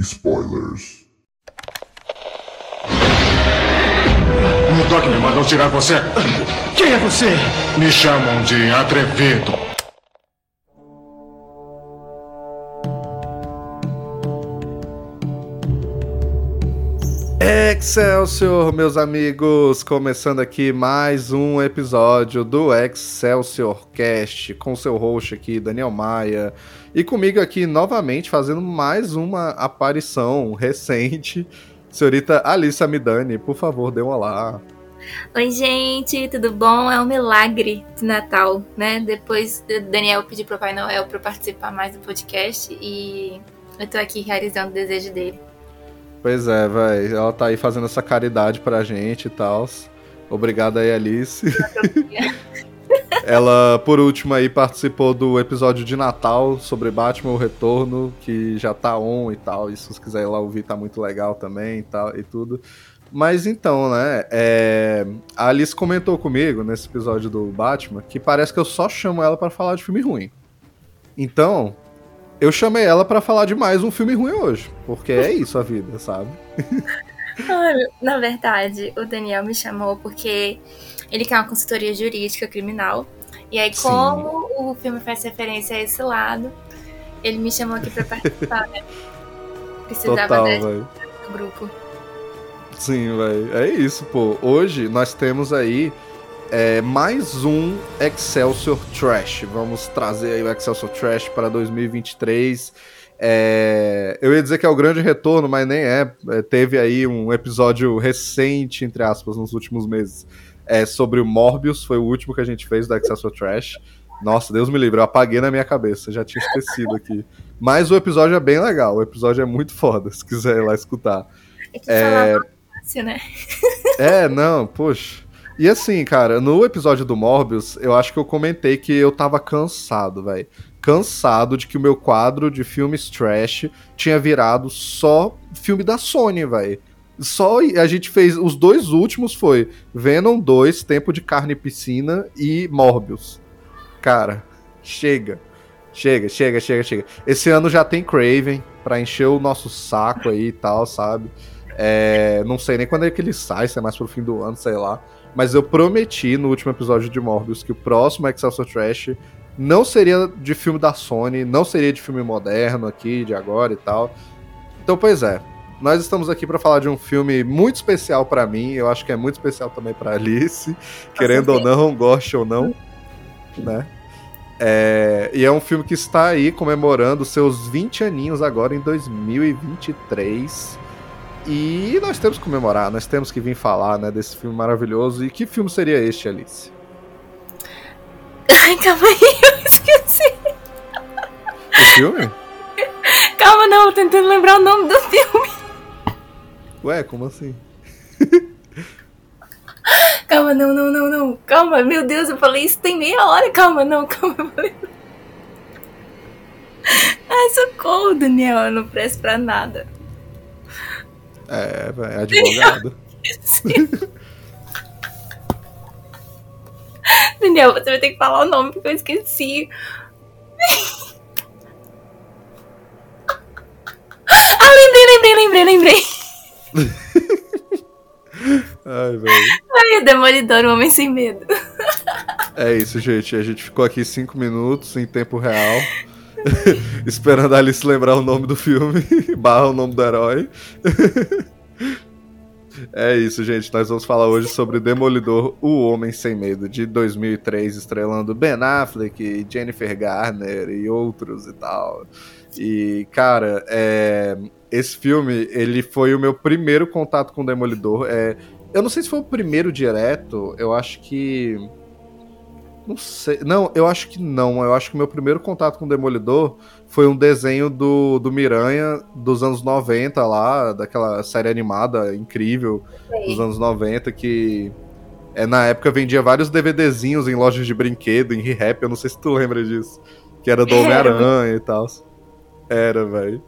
spoilers. O Doc me mandou tirar você. Quem é você? Me chamam de atrevido. Excelsior, meus amigos! Começando aqui mais um episódio do Excelsior Cast com seu host aqui, Daniel Maia, e comigo aqui novamente fazendo mais uma aparição recente, senhorita Alice Amidani. Por favor, dê um olá. Oi, gente, tudo bom? É um milagre de Natal, né? Depois Daniel pediu pro Pai Noel para participar mais do podcast e eu tô aqui realizando o desejo dele. Pois é, vai. Ela tá aí fazendo essa caridade pra gente e tal. Obrigado aí, Alice. Ela, por último, aí participou do episódio de Natal sobre Batman o Retorno, que já tá on e tal. E se você quiser ir lá ouvir, tá muito legal também e tal e tudo. Mas então, né? É... A Alice comentou comigo nesse episódio do Batman que parece que eu só chamo ela para falar de filme ruim. Então, eu chamei ela para falar de mais um filme ruim hoje, porque é isso a vida, sabe? Na verdade, o Daniel me chamou porque ele quer uma consultoria jurídica criminal. E aí, Sim. como o filme faz referência a esse lado, ele me chamou aqui pra participar, né? Precisava Total, desse velho. grupo. Sim, velho. É isso, pô. Hoje nós temos aí é, mais um Excelsior Trash. Vamos trazer aí o Excelsior Trash para 2023. É, eu ia dizer que é o grande retorno, mas nem é. É, Teve aí um episódio recente, entre aspas, nos últimos meses, é, sobre o Morbius. Foi o último que a gente fez do Excelsior Trash. Nossa, Deus me livre, eu apaguei na minha cabeça, já tinha esquecido aqui. Mas o episódio é bem legal, o episódio é muito foda, se quiser ir lá escutar. É que falar fácil, né? É, não, poxa. E assim, cara, no episódio do Morbius, eu acho que eu comentei que eu tava cansado, velho. Cansado de que o meu quadro de filmes trash tinha virado só filme da Sony, velho. Só a gente fez. Os dois últimos foi Venom 2, Tempo de Carne e Piscina e Morbius. Cara, chega. Chega, chega, chega, chega. Esse ano já tem Craven pra encher o nosso saco aí e tal, sabe? É, não sei nem quando é que ele sai, se é mais pro fim do ano, sei lá. Mas eu prometi no último episódio de Morbius que o próximo Excelsior Trash não seria de filme da Sony, não seria de filme moderno aqui, de agora e tal. Então, pois é. Nós estamos aqui para falar de um filme muito especial para mim, eu acho que é muito especial também para Alice, querendo ou não, goste ou não, né? É, e é um filme que está aí comemorando seus 20 aninhos agora em 2023. E nós temos que comemorar, nós temos que vir falar né, desse filme maravilhoso. E que filme seria este, Alice? Ai, calma aí, eu esqueci. O filme? Calma, não, eu tô tentando lembrar o nome do filme. Ué, como assim? Calma, não, não, não, não. Calma, meu Deus, eu falei isso tem meia hora. Calma, não, calma. Ai, socorro, Daniel, eu não presto pra nada. É, é advogado. Daniel, você vai ter que falar o nome porque eu esqueci. Ah, lembrei, lembrei, lembrei, lembrei. Ai, velho. Ai, Demolidor, o Homem Sem Medo. É isso, gente. A gente ficou aqui cinco minutos em tempo real. esperando a Alice lembrar o nome do filme, barra o nome do herói. É isso, gente. Nós vamos falar hoje sobre Demolidor, o Homem Sem Medo, de 2003, estrelando Ben Affleck, Jennifer Garner e outros e tal. E, cara, é, esse filme, ele foi o meu primeiro contato com o Demolidor. É, eu não sei se foi o primeiro direto, eu acho que... Não sei. Não, eu acho que não. Eu acho que o meu primeiro contato com o Demolidor foi um desenho do, do Miranha dos anos 90 lá, daquela série animada incrível dos anos 90 que é, na época vendia vários DVDzinhos em lojas de brinquedo, em rap, eu não sei se tu lembra disso. Que era do Homem-Aranha e tal. Era, velho.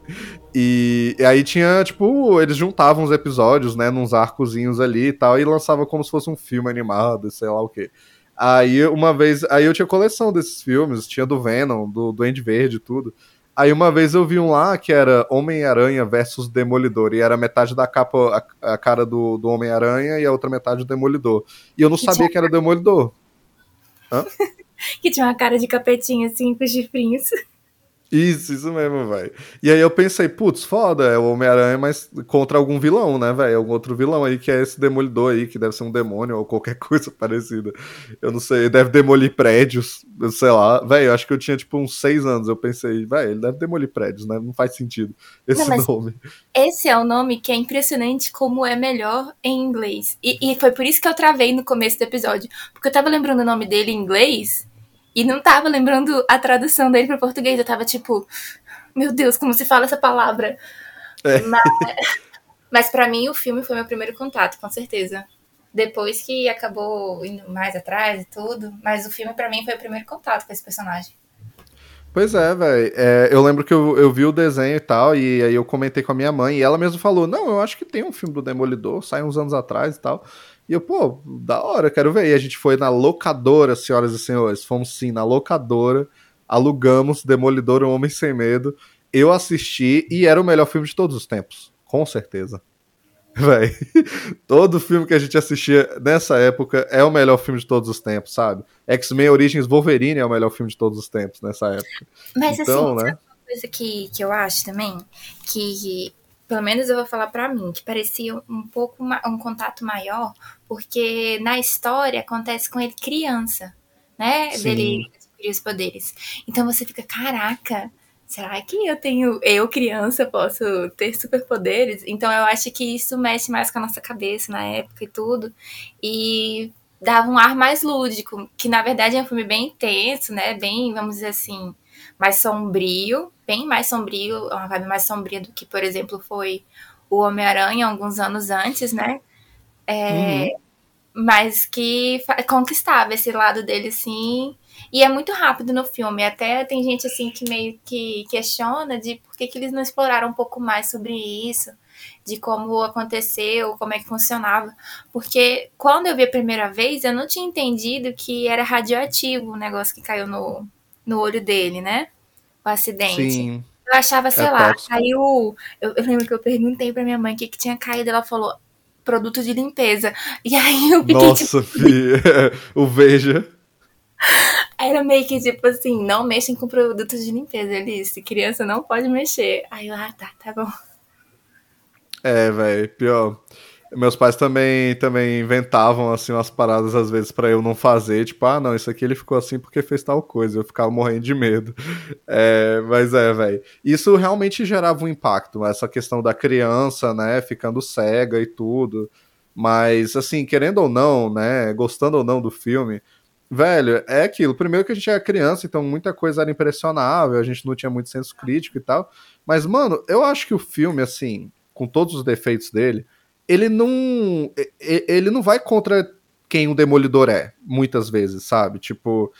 E, e, aí tinha, tipo, eles juntavam os episódios, né, nos arcozinhos ali e tal, e lançava como se fosse um filme animado, sei lá o quê. Aí uma vez, aí eu tinha coleção desses filmes, tinha do Venom, do Duende Verde e tudo. Aí uma vez eu vi um lá que era Homem-Aranha versus Demolidor, e era metade da capa a, a cara do, do Homem-Aranha e a outra metade do Demolidor. E eu não que sabia que era Demolidor. Hã? que tinha uma cara de capetinha assim, com chifrinhos. Isso, isso mesmo, velho. E aí eu pensei, putz, foda, é o Homem-Aranha, mas contra algum vilão, né, velho? Algum outro vilão aí que é esse demolidor aí, que deve ser um demônio ou qualquer coisa parecida. Eu não sei, deve demolir prédios, sei lá. Velho, eu acho que eu tinha tipo uns seis anos. Eu pensei, velho, ele deve demolir prédios, né? Não faz sentido esse não, nome. Esse é o nome que é impressionante como é melhor em inglês. E, e foi por isso que eu travei no começo do episódio. Porque eu tava lembrando o nome dele em inglês. E não tava lembrando a tradução dele para português. Eu tava tipo, meu Deus, como se fala essa palavra? É. Mas, mas para mim o filme foi meu primeiro contato, com certeza. Depois que acabou indo mais atrás e tudo. Mas o filme para mim foi o primeiro contato com esse personagem. Pois é, velho. É, eu lembro que eu, eu vi o desenho e tal, e aí eu comentei com a minha mãe, e ela mesmo falou: Não, eu acho que tem um filme do Demolidor, sai uns anos atrás e tal. E eu, pô, da hora, quero ver. E a gente foi na locadora, senhoras e senhores. Fomos sim na locadora, alugamos Demolidor, um Homem Sem Medo. Eu assisti e era o melhor filme de todos os tempos, com certeza. Véi, todo filme que a gente assistia nessa época é o melhor filme de todos os tempos, sabe? X-Men Origins Wolverine é o melhor filme de todos os tempos nessa época. Mas então, assim, né? uma coisa que, que eu acho também, que pelo menos eu vou falar para mim, que parecia um pouco um contato maior, porque na história acontece com ele criança, né? Sim. Dele adquirir os poderes. Então você fica, caraca, será que eu tenho, eu criança, posso ter superpoderes? Então eu acho que isso mexe mais com a nossa cabeça na época e tudo. E dava um ar mais lúdico, que na verdade é um filme bem intenso, né? Bem, vamos dizer assim, mais sombrio, bem mais sombrio, é uma vibe mais sombria do que, por exemplo, foi o Homem-Aranha alguns anos antes, né? É, uhum. Mas que conquistava esse lado dele, sim. E é muito rápido no filme. Até tem gente assim que meio que questiona de por que, que eles não exploraram um pouco mais sobre isso, de como aconteceu, como é que funcionava. Porque quando eu vi a primeira vez, eu não tinha entendido que era radioativo o negócio que caiu no, no olho dele, né? O acidente. Sim. Eu achava, sei é lá, tóxico. caiu. Eu, eu, lembro que eu perguntei pra minha mãe o que, que tinha caído. Ela falou produto de limpeza. E aí eu fiquei. Nossa, tipo... filha, o Veja. Era meio que tipo assim: não mexem com produtos de limpeza, Alice. Criança não pode mexer. Aí eu, ah, tá, tá bom. É, velho, pior. Meus pais também, também inventavam assim umas paradas às vezes para eu não fazer, tipo, ah, não, isso aqui ele ficou assim porque fez tal coisa. Eu ficava morrendo de medo. É, mas é, velho. Isso realmente gerava um impacto, essa questão da criança, né, ficando cega e tudo. Mas, assim, querendo ou não, né, gostando ou não do filme, velho, é aquilo. Primeiro que a gente era criança, então muita coisa era impressionável, a gente não tinha muito senso crítico e tal. Mas, mano, eu acho que o filme, assim, com todos os defeitos dele ele não. Ele não vai contra quem o Demolidor é, muitas vezes, sabe? Tipo.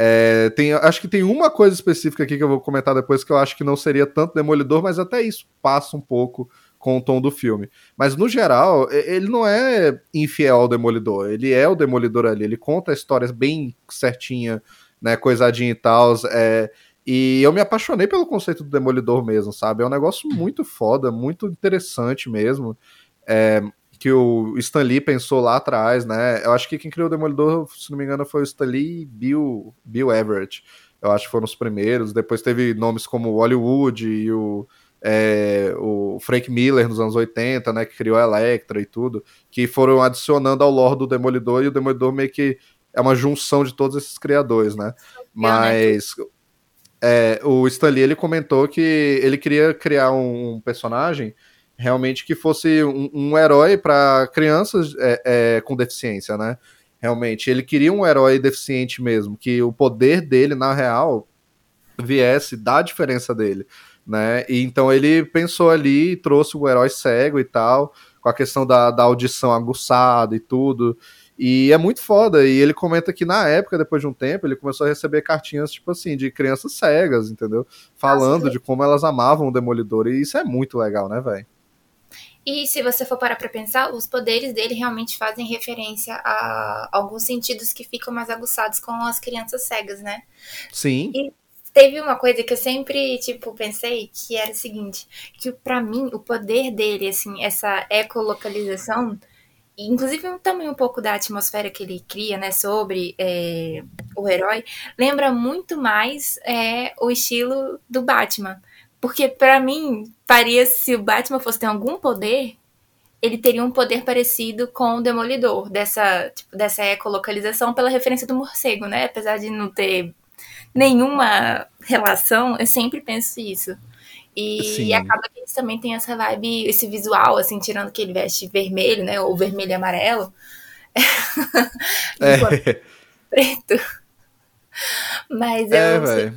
É, tem, acho que tem uma coisa específica aqui que eu vou comentar depois que eu acho que não seria tanto Demolidor, mas até isso passa um pouco com o tom do filme. Mas no geral, ele não é infiel ao Demolidor, ele é o Demolidor ali, ele conta a história bem certinha, né, coisadinha e tal. É, e eu me apaixonei pelo conceito do Demolidor mesmo, sabe? É um negócio muito foda, muito interessante mesmo é, que o Stan Lee pensou lá atrás, né? Eu acho que quem criou o Demolidor, se não me engano, foi o Stan Lee e Bill, Bill Everett. Eu acho que foram os primeiros. Depois teve nomes como Hollywood e o, é, o Frank Miller nos anos 80, né? Que criou a Electra e tudo. Que foram adicionando ao lore do Demolidor e o Demolidor meio que é uma junção de todos esses criadores, né? Mas é, o Stan Lee ele comentou que ele queria criar um personagem realmente que fosse um, um herói para crianças é, é, com deficiência, né? Realmente, ele queria um herói deficiente mesmo, que o poder dele, na real, viesse da diferença dele, né? E então ele pensou ali, trouxe o herói cego e tal, com a questão da, da audição aguçada e tudo. E é muito foda. E ele comenta que na época, depois de um tempo, ele começou a receber cartinhas, tipo assim, de crianças cegas, entendeu? Falando Nossa, de como elas amavam o Demolidor. E isso é muito legal, né, velho? E se você for parar pra pensar, os poderes dele realmente fazem referência a alguns sentidos que ficam mais aguçados com as crianças cegas, né? Sim. E teve uma coisa que eu sempre, tipo, pensei, que era o seguinte, que para mim, o poder dele, assim, essa ecolocalização inclusive também um pouco da atmosfera que ele cria, né, sobre é, o herói, lembra muito mais é, o estilo do Batman. Porque para mim, faria se o Batman fosse ter algum poder, ele teria um poder parecido com o Demolidor, dessa, tipo, dessa ecolocalização pela referência do morcego, né? Apesar de não ter nenhuma relação, eu sempre penso isso. E, acaba que eles também têm essa vibe, esse visual, assim, tirando que ele veste vermelho, né? Ou vermelho e amarelo. É. preto. Mas é,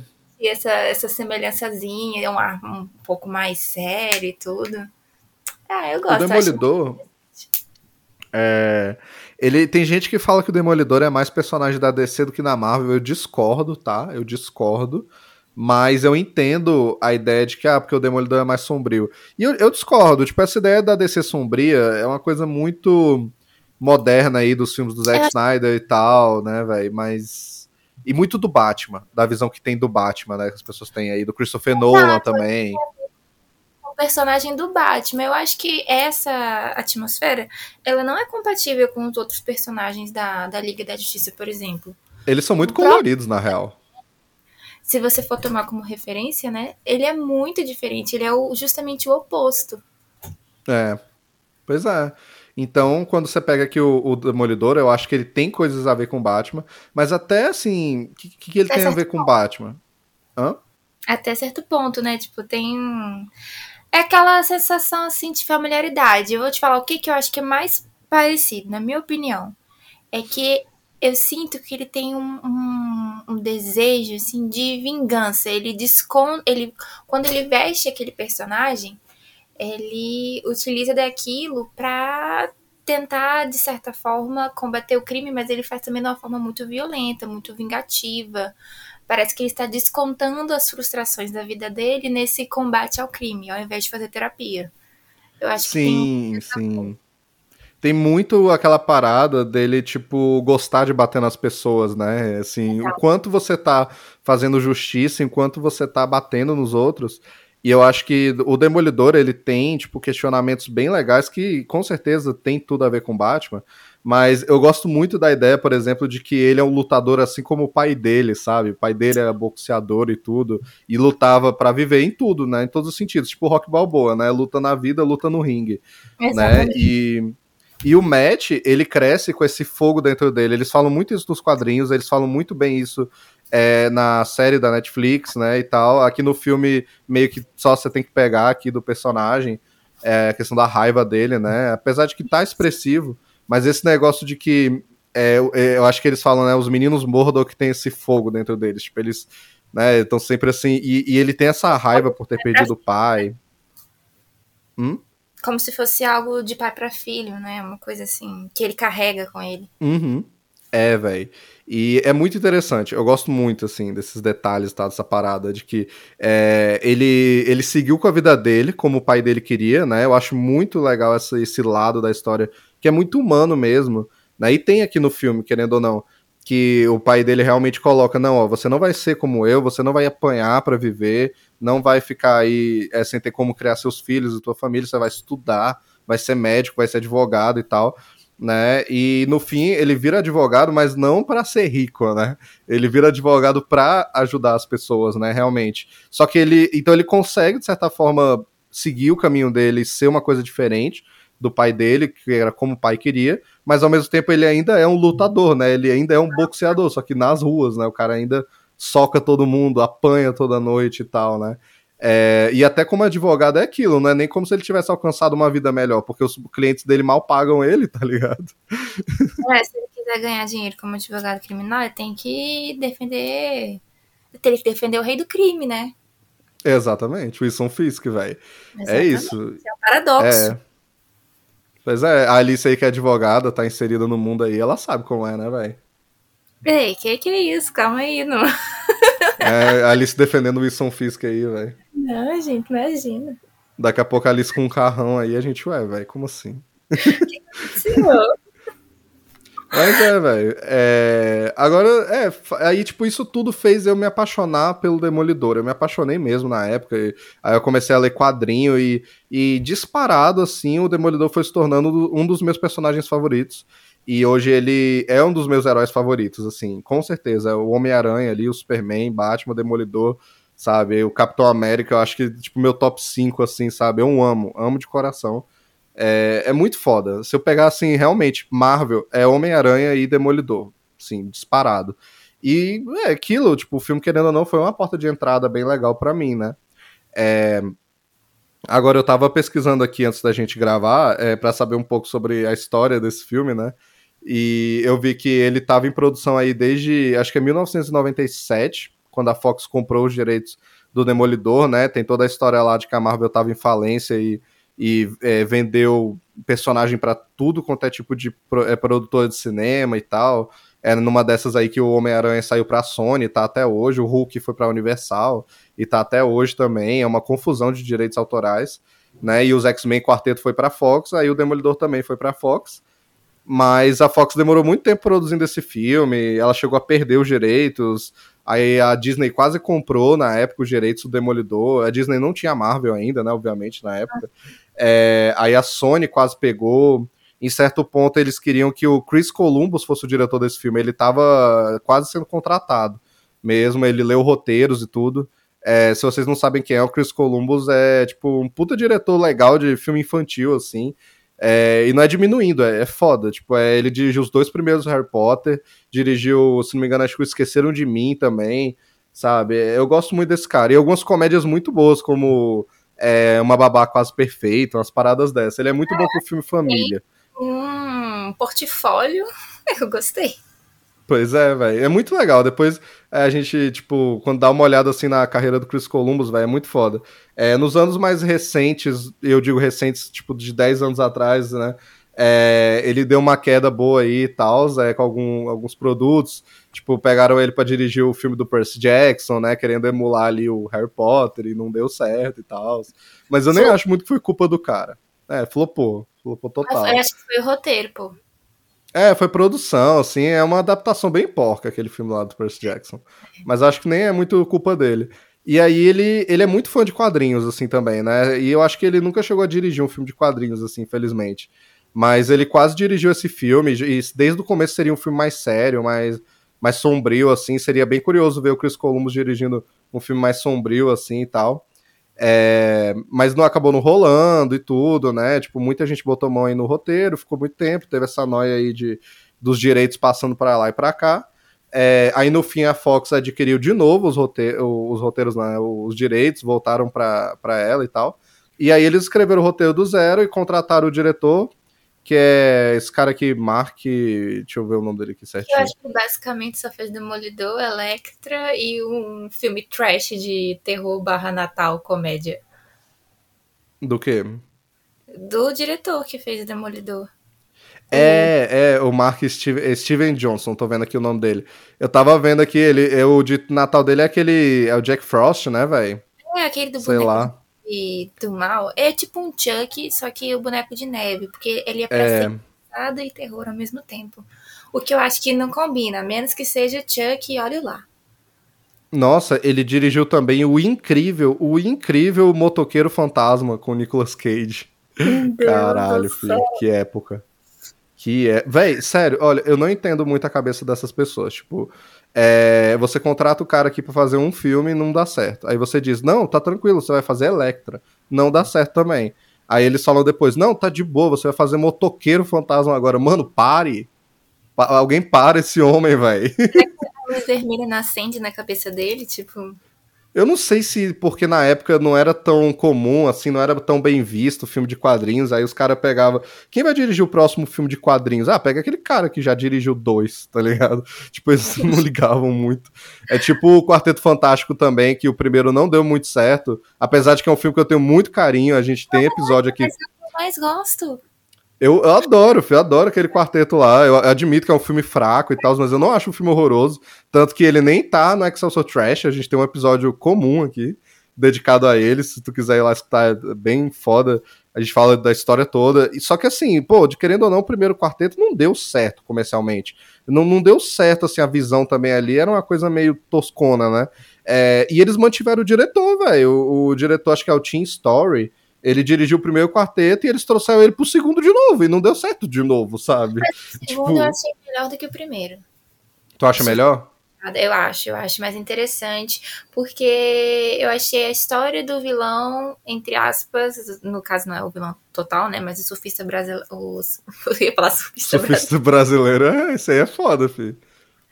essa, essa semelhançazinha, é um ar um pouco mais sério e tudo. Ah, eu gosto. O Demolidor. É, ele tem gente que fala que o Demolidor é mais personagem da DC do que na Marvel. Eu discordo, tá? Eu discordo. Mas eu entendo a ideia de que, ah, porque o Demolidor é mais sombrio. E eu, eu, discordo, tipo, essa ideia da DC sombria é uma coisa muito moderna aí dos filmes do Zack é. Snyder e tal, né, velho? Mas. E muito do Batman, da visão que tem do Batman, né? Que as pessoas têm aí, do Christopher Nolan também. O personagem do Batman, eu acho que essa atmosfera, ela não é compatível com os outros personagens da, da Liga da Justiça, por exemplo. Eles são muito coloridos, na real se você for tomar como referência, né? Ele é muito diferente, ele é o, justamente o oposto. É. Pois é. Então, quando você pega aqui o, o, Demolidor, eu acho que ele tem coisas a ver com Batman, mas até assim, o que, que, ele até tem a ver ponto. com Batman? Hã? Até certo ponto, né? Tipo, tem. É aquela sensação assim de familiaridade. Eu vou te falar o que, que eu acho que é mais parecido, na minha opinião. É que eu sinto que ele tem um, um, um desejo assim de vingança. Ele descon ele quando ele veste aquele personagem, ele utiliza daquilo para tentar de certa forma combater o crime, mas ele faz também de uma forma muito violenta, muito vingativa. Parece que ele está descontando as frustrações da vida dele nesse combate ao crime, ao invés de fazer terapia. Eu acho sim, que um sim tem muito aquela parada dele, tipo, gostar de bater nas pessoas, né? Assim, o quanto você tá fazendo justiça, enquanto você tá batendo nos outros. E eu acho que o Demolidor, ele tem, tipo, questionamentos bem legais que, com certeza, tem tudo a ver com Batman. Mas eu gosto muito da ideia, por exemplo, de que ele é um lutador assim como o pai dele, sabe? O pai dele era boxeador e tudo, e lutava para viver em tudo, né? Em todos os sentidos, tipo Rock Balboa, né? Luta na vida, luta no ringue, né? Exatamente. né? E e o Matt, ele cresce com esse fogo dentro dele. Eles falam muito isso nos quadrinhos, eles falam muito bem isso é, na série da Netflix, né, e tal. Aqui no filme, meio que só você tem que pegar aqui do personagem, é, a questão da raiva dele, né, apesar de que tá expressivo, mas esse negócio de que, é, é eu acho que eles falam, né, os meninos Mordor tem esse fogo dentro deles, tipo, eles, né, estão sempre assim, e, e, ele tem essa raiva por ter perdido o pai. Hum? como se fosse algo de pai para filho, né? Uma coisa assim, que ele carrega com ele. Uhum. É, velho. E é muito interessante. Eu gosto muito, assim, desses detalhes, tá? Dessa parada de que é, ele, ele seguiu com a vida dele, como o pai dele queria, né? Eu acho muito legal essa, esse lado da história, que é muito humano mesmo. Né? E tem aqui no filme, querendo ou não, que o pai dele realmente coloca, não, ó, você não vai ser como eu, você não vai apanhar para viver, não vai ficar aí é, sem ter como criar seus filhos e tua família, você vai estudar, vai ser médico, vai ser advogado e tal, né? E no fim ele vira advogado, mas não para ser rico, né? Ele vira advogado para ajudar as pessoas, né, realmente. Só que ele, então ele consegue de certa forma seguir o caminho dele, ser uma coisa diferente, do pai dele, que era como o pai queria, mas ao mesmo tempo ele ainda é um lutador, né? Ele ainda é um boxeador, só que nas ruas, né? O cara ainda soca todo mundo, apanha toda noite e tal, né? É, e até como advogado é aquilo, não é nem como se ele tivesse alcançado uma vida melhor, porque os clientes dele mal pagam ele, tá ligado? É, se ele quiser ganhar dinheiro como advogado criminal, ele tem que defender teria que defender o rei do crime, né? Exatamente, Wilson Fisk, velho. É isso. É um paradoxo. É. Pois é, a Alice aí que é advogada, tá inserida no mundo aí, ela sabe como é, né, velho? Ei, que que é isso? Calma aí, não. É, a Alice defendendo o Wilson Fisk aí, velho. Não, gente, imagina. Daqui a pouco a Alice com um carrão aí, a gente, ué, velho, como assim? Senhor. Mas é, velho. É... Agora, é, aí, tipo, isso tudo fez eu me apaixonar pelo Demolidor. Eu me apaixonei mesmo na época. E... Aí eu comecei a ler quadrinho e, e disparado, assim, o Demolidor foi se tornando um dos meus personagens favoritos. E hoje ele é um dos meus heróis favoritos, assim, com certeza. O Homem-Aranha ali, o Superman, Batman, o Demolidor, sabe? O Capitão América, eu acho que, tipo, meu top 5, assim, sabe? Eu amo, amo de coração. É, é muito foda. Se eu pegar, assim, realmente, Marvel é Homem-Aranha e Demolidor, sim, disparado. E é aquilo, tipo, o filme, querendo ou não, foi uma porta de entrada bem legal para mim, né? É... Agora, eu tava pesquisando aqui antes da gente gravar, é, para saber um pouco sobre a história desse filme, né? E eu vi que ele tava em produção aí desde, acho que é 1997, quando a Fox comprou os direitos do Demolidor, né? Tem toda a história lá de que a Marvel tava em falência e e é, vendeu personagem para tudo quanto é tipo de é, produtor de cinema e tal. Era é numa dessas aí que o Homem-Aranha saiu pra Sony, tá até hoje. O Hulk foi pra Universal e tá até hoje também. É uma confusão de direitos autorais, né? E os X-Men Quarteto foi pra Fox, aí o Demolidor também foi pra Fox. Mas a Fox demorou muito tempo produzindo esse filme, ela chegou a perder os direitos. Aí a Disney quase comprou na época os direitos do Demolidor. A Disney não tinha Marvel ainda, né? Obviamente, na época. É, aí a Sony quase pegou. Em certo ponto, eles queriam que o Chris Columbus fosse o diretor desse filme. Ele estava quase sendo contratado mesmo. Ele leu roteiros e tudo. É, se vocês não sabem quem é, o Chris Columbus é tipo um puta diretor legal de filme infantil, assim. É, e não é diminuindo, é, é, foda. Tipo, é, ele dirigiu os dois primeiros Harry Potter, dirigiu, se não me engano, acho que Esqueceram de Mim também, sabe? Eu gosto muito desse cara. E algumas comédias muito boas, como é, Uma Babá Quase Perfeita, umas paradas dessas. Ele é muito bom com filme família. Um portfólio, eu gostei. Pois é, velho. É muito legal. Depois é, a gente, tipo, quando dá uma olhada assim na carreira do Chris Columbus, velho, é muito foda. É, nos anos mais recentes, eu digo recentes, tipo, de 10 anos atrás, né? É, ele deu uma queda boa aí e tal, é, com algum, alguns produtos. Tipo, pegaram ele para dirigir o filme do Percy Jackson, né? Querendo emular ali o Harry Potter e não deu certo e tal. Mas eu nem acho muito que foi culpa do cara. É, flopou. Flopou total. Eu acho que foi o roteiro, pô. É, foi produção, assim, é uma adaptação bem porca aquele filme lá do Percy Jackson. Mas acho que nem é muito culpa dele. E aí ele, ele é muito fã de quadrinhos, assim, também, né? E eu acho que ele nunca chegou a dirigir um filme de quadrinhos, assim, infelizmente. Mas ele quase dirigiu esse filme, e desde o começo seria um filme mais sério, mais, mais sombrio, assim. Seria bem curioso ver o Chris Columbus dirigindo um filme mais sombrio, assim, e tal. É, mas não acabou não rolando e tudo, né? Tipo, muita gente botou mão aí no roteiro, ficou muito tempo, teve essa noia aí de, dos direitos passando para lá e para cá. É, aí no fim a Fox adquiriu de novo os, rote os roteiros, né, os direitos, voltaram para ela e tal. E aí eles escreveram o roteiro do zero e contrataram o diretor, que é esse cara aqui, Mark. Deixa eu ver o nome dele aqui certinho. Eu acho que basicamente só fez Demolidor, Electra e um filme trash de terror barra Natal, comédia. Do quê? Do diretor que fez Demolidor. É, é, o Mark Steven, Steven Johnson, tô vendo aqui o nome dele. Eu tava vendo aqui, ele, eu, o de Natal dele é aquele. É o Jack Frost, né, velho? É, aquele do Sei lá do mal é tipo um Chuck, só que o boneco de neve, porque ele é pra é... ser e terror ao mesmo tempo. O que eu acho que não combina, a menos que seja Chuck e olhe lá. Nossa, ele dirigiu também o incrível, o incrível Motoqueiro Fantasma com Nicolas Cage. Caralho, filho, que época. Que é. Véi, sério, olha, eu não entendo muito a cabeça dessas pessoas. Tipo, é, você contrata o cara aqui para fazer um filme e não dá certo. Aí você diz, não, tá tranquilo, você vai fazer Electra. Não dá certo também. Aí eles falam depois, não, tá de boa, você vai fazer motoqueiro fantasma agora. Mano, pare. Pa alguém para esse homem, velho. A luz vermelha não acende na cabeça dele, tipo. Eu não sei se porque na época não era tão comum, assim, não era tão bem visto o filme de quadrinhos, aí os caras pegavam. Quem vai dirigir o próximo filme de quadrinhos? Ah, pega aquele cara que já dirigiu dois, tá ligado? Tipo, eles não ligavam muito. É tipo o Quarteto Fantástico também, que o primeiro não deu muito certo, apesar de que é um filme que eu tenho muito carinho, a gente tem episódio aqui. Mas eu mais gosto. Eu, eu adoro, eu adoro aquele quarteto lá. Eu admito que é um filme fraco e tal, mas eu não acho um filme horroroso. Tanto que ele nem tá no Excelsior Trash. A gente tem um episódio comum aqui, dedicado a ele. Se tu quiser ir lá escutar, é bem foda. A gente fala da história toda. E só que assim, pô, de querendo ou não, o primeiro quarteto não deu certo comercialmente. Não, não deu certo, assim, a visão também ali. Era uma coisa meio toscona, né? É, e eles mantiveram o diretor, velho. O, o diretor, acho que é o Team Story ele dirigiu o primeiro quarteto e eles trouxeram ele pro segundo de novo, e não deu certo de novo, sabe? Mas o segundo tipo... eu achei melhor do que o primeiro. Tu acha melhor? Eu acho, eu acho mais interessante, porque eu achei a história do vilão, entre aspas, no caso não é o vilão total, né? Mas o surfista brasileiro. Os... Eu ia falar surfista, surfista brasileiro. brasileiro. É, isso aí é foda, filho.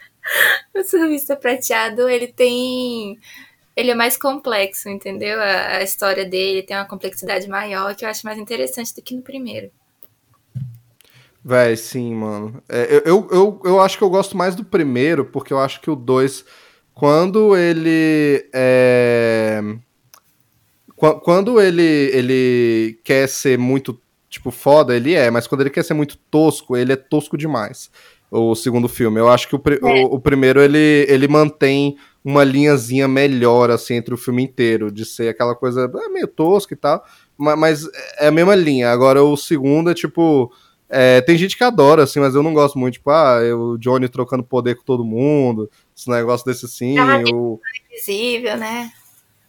o surfista prateado, ele tem ele é mais complexo, entendeu? A, a, história dele tem uma complexidade maior que eu acho mais interessante do que no primeiro. Véi, sim, mano. É, eu, eu, eu, eu, acho que eu gosto mais do primeiro, porque eu acho que o dois, quando ele é. Quando ele, ele quer ser muito, tipo, foda, ele é, mas quando ele quer ser muito tosco, ele é tosco demais. O segundo filme. Eu acho que o, é. o, o primeiro ele, ele mantém uma linhazinha melhor, assim, entre o filme inteiro, de ser aquela coisa é, meio tosca e tal, mas, é a mesma linha. Agora, o segundo é tipo. É, tem gente que adora, assim, mas eu não gosto muito, tipo, ah, o Johnny trocando poder com todo mundo, esse negócio desse assim. Ah, o... invisível, né?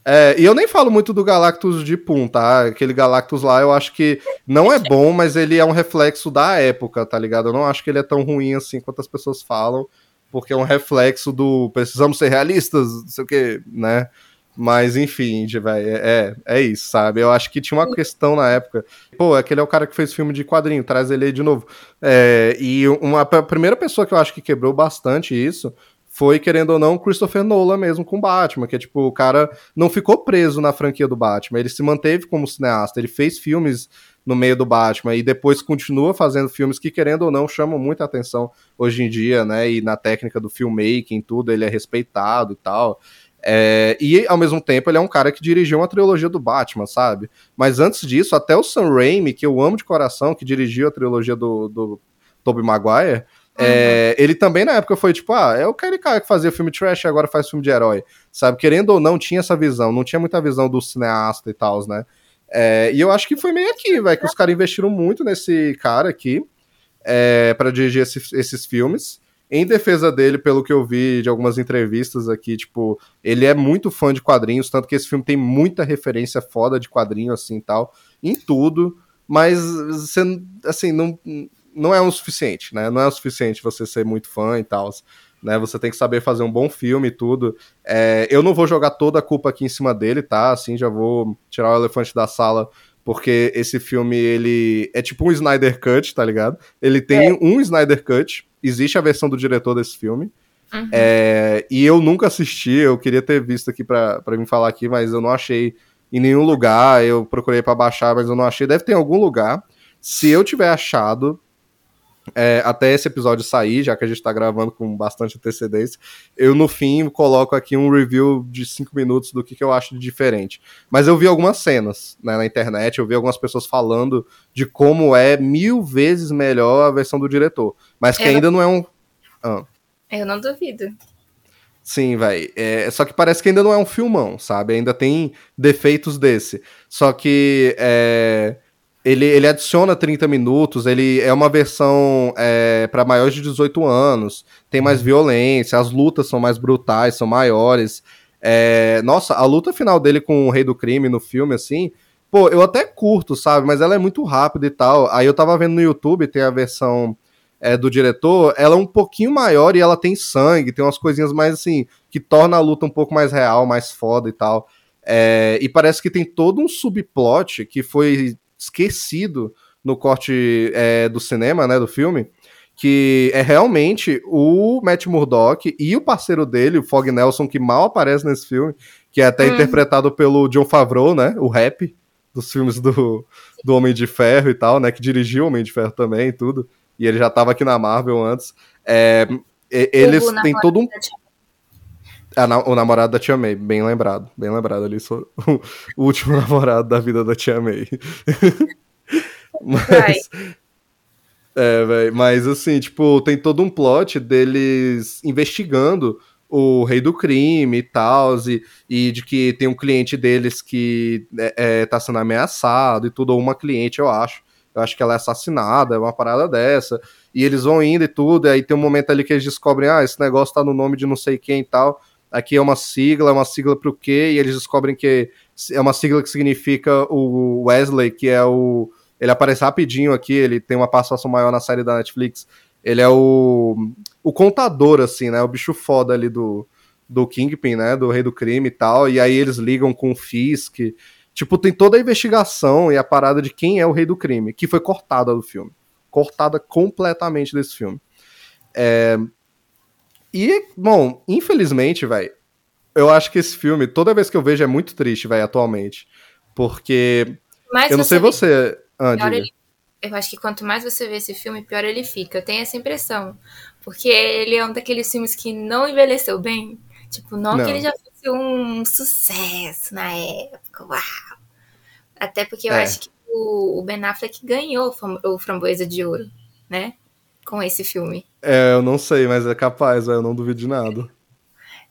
É, e eu nem falo muito do Galactus de Pum, tá? Aquele Galactus lá eu acho que não é bom, mas ele é um reflexo da época, tá ligado? Eu não acho que ele é tão ruim assim quanto as pessoas falam porque é um reflexo do precisamos ser realistas, não sei o que, né? Mas enfim, velho, é, é, é isso, sabe? Eu acho que tinha uma questão na época. Pô, aquele é o cara que fez filme de quadrinho, traz ele aí de novo. É, e uma a primeira pessoa que eu acho que quebrou bastante isso foi, querendo ou não, Christopher Nolan mesmo com Batman, que é tipo, o cara não ficou preso na franquia do Batman, ele se manteve como cineasta, ele fez filmes no meio do Batman e depois continua fazendo filmes que, querendo ou não, chamam muita atenção hoje em dia, né? E na técnica do filmmaking, tudo, ele é respeitado e tal. É, e ao mesmo tempo ele é um cara que dirigiu uma trilogia do Batman, sabe? Mas antes disso, até o Sam Raimi, que eu amo de coração, que dirigiu a trilogia do, do Tobey Maguire, é, ele também na época foi tipo, ah, é o aquele cara que fazia filme trash e agora faz filme de herói, sabe? Querendo ou não, tinha essa visão, não tinha muita visão do cineasta e tal, né? É, e eu acho que foi meio aqui, velho, que os caras investiram muito nesse cara aqui é, para dirigir esse, esses filmes. Em defesa dele, pelo que eu vi de algumas entrevistas aqui, tipo, ele é muito fã de quadrinhos, tanto que esse filme tem muita referência foda de quadrinho, assim tal, em tudo, mas assim, não, não é o suficiente, né? Não é o suficiente você ser muito fã e tal né? Você tem que saber fazer um bom filme e tudo. É, eu não vou jogar toda a culpa aqui em cima dele, tá? Assim, já vou tirar o elefante da sala, porque esse filme, ele é tipo um Snyder Cut, tá ligado? Ele tem é. um Snyder Cut, existe a versão do diretor desse filme. Uhum. É, e eu nunca assisti, eu queria ter visto aqui para me falar aqui, mas eu não achei em nenhum lugar. Eu procurei para baixar, mas eu não achei. Deve ter em algum lugar. Se eu tiver achado, é, até esse episódio sair, já que a gente tá gravando com bastante antecedência, eu no fim coloco aqui um review de 5 minutos do que, que eu acho de diferente. Mas eu vi algumas cenas né, na internet, eu vi algumas pessoas falando de como é mil vezes melhor a versão do diretor, mas que eu ainda não... não é um. Ah. Eu não duvido. Sim, velho. É, só que parece que ainda não é um filmão, sabe? Ainda tem defeitos desse. Só que. É ele, ele adiciona 30 minutos, ele é uma versão é, para maiores de 18 anos, tem mais uhum. violência, as lutas são mais brutais, são maiores. É, nossa, a luta final dele com o Rei do Crime no filme, assim, pô, eu até curto, sabe? Mas ela é muito rápida e tal. Aí eu tava vendo no YouTube, tem a versão é, do diretor, ela é um pouquinho maior e ela tem sangue, tem umas coisinhas mais assim, que torna a luta um pouco mais real, mais foda e tal. É, e parece que tem todo um subplot que foi esquecido no corte é, do cinema, né, do filme, que é realmente o Matt Murdock e o parceiro dele, o Fog Nelson, que mal aparece nesse filme, que é até Uhum. interpretado pelo John Favreau, né? O rap dos filmes do, do Homem de Ferro e tal, né? Que dirigiu o Homem de Ferro também e tudo. E ele já tava aqui na Marvel antes. É, eles têm todo um namorado da Tia- a na- o namorado da Tia May, bem lembrado. Bem lembrado ali, sou o último namorado da vida da Tia May. Mas, é, véi, mas assim, tipo, tem todo um plot deles investigando o rei do crime e tal, e, e de que tem um cliente deles que é, é, tá sendo ameaçado e tudo, ou uma cliente, eu acho. Eu acho que ela é assassinada, é uma parada dessa. E eles vão indo e tudo, e aí tem um momento ali que eles descobrem, ah, esse negócio tá no nome de não sei quem e tal. Aqui é uma sigla, é uma sigla pro quê? E eles descobrem que é uma sigla que significa o Wesley, que é o. Ele aparece rapidinho aqui, ele tem uma participação maior na série da Netflix. Ele é o, o contador, assim, né? O bicho foda ali do, do Kingpin, né? Do Rei do Crime e tal. E aí eles ligam com o Fisk. Tipo, tem toda a investigação e a parada de quem é o Rei do Crime, que foi cortada do filme. Cortada completamente desse filme. É... E, bom, infelizmente, velho, eu acho que esse filme, toda vez que eu vejo, é muito triste, velho, atualmente. Porque. Mas eu não sei vê- você. Ah, diga. ele- eu acho que quanto mais você vê esse filme, pior ele fica. Eu tenho essa impressão. Porque ele é um daqueles filmes que não envelheceu bem. Tipo, não, Não. que ele já fosse um sucesso na época. Uau! Até porque eu É. acho que o, Ben Affleck ganhou o Framboesa de Ouro, né? Com esse filme. É, eu não sei, mas é capaz, velho, eu não duvido de nada.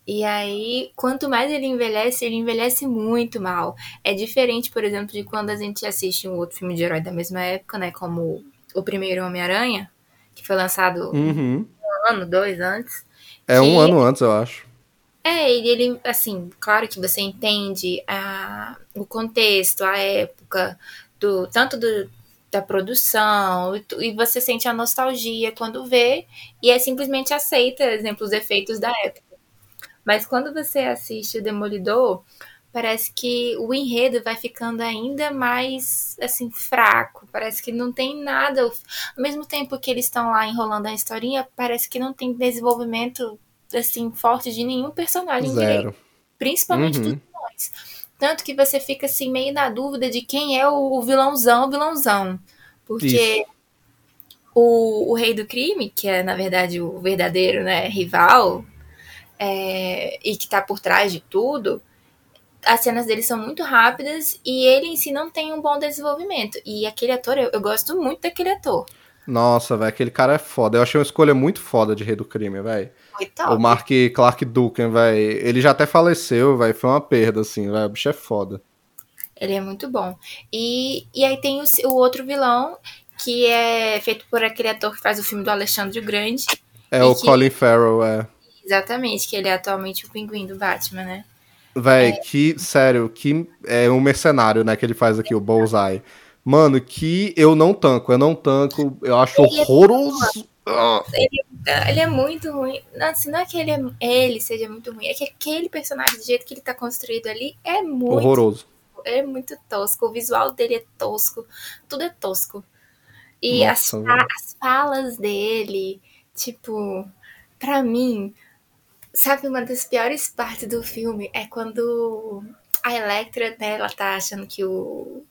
E aí, quanto mais ele envelhece, ele envelhece muito mal. É diferente, por exemplo, de quando a gente assiste um outro filme de herói da mesma época, né? Como o primeiro Homem-Aranha, que foi lançado Uhum. um ano, dois antes. É um ano antes, eu acho. É, ele, ele, assim, claro que você entende a, o contexto, a época, do tanto do, da produção, e, você sente a nostalgia quando vê, e é simplesmente aceita, exemplo, os efeitos da época. Mas quando você assiste o Demolidor, parece que o enredo vai ficando ainda mais, assim, fraco. Parece que não tem nada. Ao mesmo tempo que eles estão lá enrolando a historinha, parece que não tem desenvolvimento, assim, forte de nenhum personagem direito Zero. principalmente Uhum. dos vilões. Tanto que você fica assim meio na dúvida de quem é o, vilãozão, o vilãozão. Porque o, o rei do crime, que é na verdade o verdadeiro né, rival, é, e que tá por trás de tudo, as cenas dele são muito rápidas e ele em si não tem um bom desenvolvimento. E aquele ator, eu, eu gosto muito daquele ator. Nossa, velho, aquele cara é foda. Eu achei uma escolha muito foda de Rei do Crime, velho. Top. O Mark Clark Duncan, velho. Ele já até faleceu, velho. Foi uma perda, assim, velho. O bicho é foda. Ele é muito bom. E, e aí tem o, o outro vilão, que é feito por aquele ator que faz o filme do Alexandre o Grande. É o que- Colin Farrell, é. Exatamente, que ele é atualmente o pinguim do Batman, né? Véi, que, sério, que é um mercenário, né, que ele faz aqui, o Bullseye. Mano, que eu não tanco, eu não tanco, eu acho Ele é horroroso. Ah, Ele é muito ruim. Não, assim, não é que ele, é- ele seja muito ruim, é que aquele personagem, do jeito que ele tá construído ali, é muito, horroroso. é muito tosco. O visual dele é tosco, tudo é tosco. E as, Nossa, fa- velho. as falas dele, tipo, pra mim, sabe uma das piores partes do filme é quando a Electra, né, ela tá achando que o,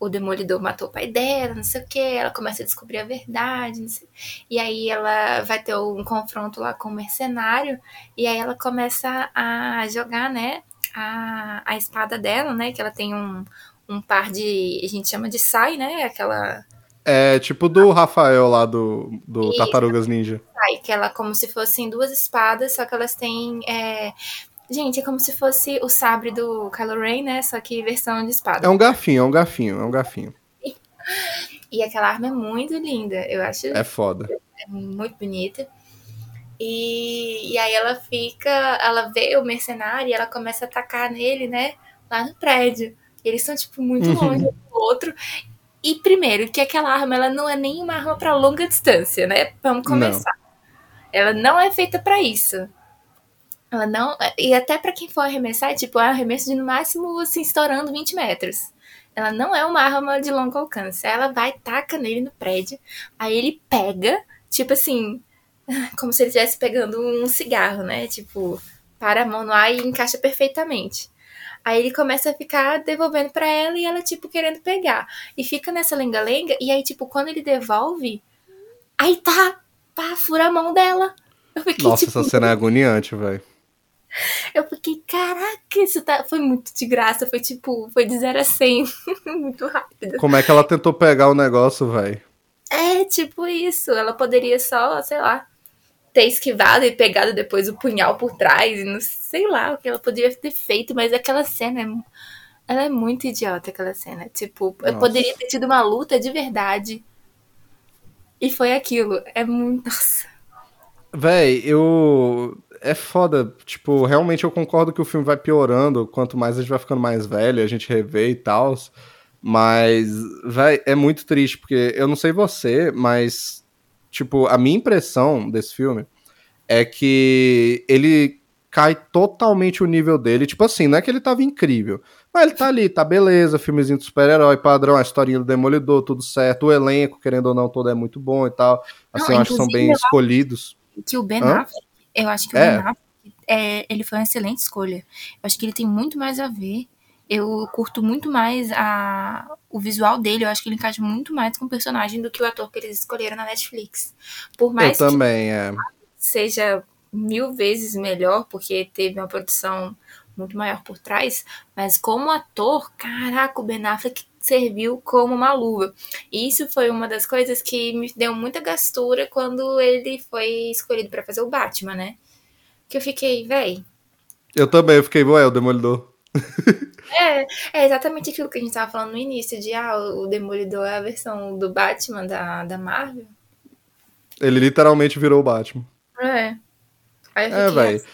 o Demolidor matou o pai dela, não sei o que, ela começa a descobrir a verdade, não sei. E aí ela vai ter um confronto lá com o mercenário, e aí ela começa a jogar, né, a, a espada dela, né, que ela tem um, um par de, a gente chama de sai, né, aquela É tipo do Rafael lá do, do. Tartarugas Ninja. sai, que ela como se fossem duas espadas, só que elas têm, é... gente, é como se fosse o sabre do Kylo Ren, né, só que versão de espada. É um garfinho, é um garfinho, é um garfinho. E aquela arma é muito linda, eu acho É foda. muito bonita. E, e aí ela fica, ela vê o mercenário e ela começa a atacar nele, né? Lá no prédio. E eles estão, tipo, muito Uhum. longe um do outro. E primeiro, que aquela arma, ela não é nem uma arma pra longa distância, né? Vamos começar. Ela não é feita pra isso. Ela não. E até pra quem for arremessar, é tipo, é um arremesso de no máximo, assim, estourando 20 metros. Ela não é uma arma de longo alcance. Ela vai, taca nele no prédio. Aí ele pega, tipo assim, como se ele estivesse pegando um cigarro, né? Tipo, para a mão no ar e encaixa perfeitamente. Aí ele começa a ficar devolvendo para ela e ela, tipo, querendo pegar. E fica nessa lenga-lenga, e aí, tipo, quando ele devolve, aí tá, pá, fura a mão dela. Eu fiquei, Nossa, tipo, essa cena é agoniante, velho. Eu fiquei, caraca, isso tá... foi muito de graça, foi tipo, foi de 0 a 100, muito rápido. Como é que ela tentou pegar o negócio, velho? É, tipo isso, ela poderia só, sei lá, ter esquivado e pegado depois o punhal por trás, e não sei lá o que ela poderia ter feito, mas aquela cena é, ela é muito idiota, aquela cena. Tipo, eu Nossa. poderia ter tido uma luta de verdade. E foi aquilo. É muito. Nossa. Véi, eu. É foda. Tipo, realmente eu concordo que o filme vai piorando quanto mais a gente vai ficando mais velho, a gente revê e tal. Mas, véi, é muito triste, porque eu não sei você, mas, tipo, a minha impressão desse filme é que ele cai totalmente o nível dele. Tipo assim, não é que ele tava incrível. Mas ele tá ali, tá beleza, filmezinho de super-herói, padrão, a historinha do Demolidor, tudo certo. O elenco, querendo ou não, todo é muito bom e tal. Assim, Não, eu acho que são bem escolhidos. Que o Ben Hã? Affleck, eu acho que o É. Ben Affleck, é, ele foi uma excelente escolha. Eu acho que ele tem muito mais a ver. Eu curto muito mais a, o visual dele. Eu acho que ele encaixa muito mais com o personagem do que o ator que eles escolheram na Netflix. Por Eu mais que também, é. seja mil vezes melhor, porque teve uma produção muito maior por trás, mas como ator, caraca, o Ben Affleck serviu como uma luva. E isso foi uma das coisas que me deu muita gastura quando ele foi escolhido pra fazer o Batman, né? Que eu fiquei, véi. Eu também, eu fiquei, ué, o Demolidor. É, é exatamente aquilo que a gente tava falando no início, de ah, o Demolidor é a versão do Batman da, da Marvel. Ele literalmente virou o Batman. É. Aí eu É, fiquei, velho.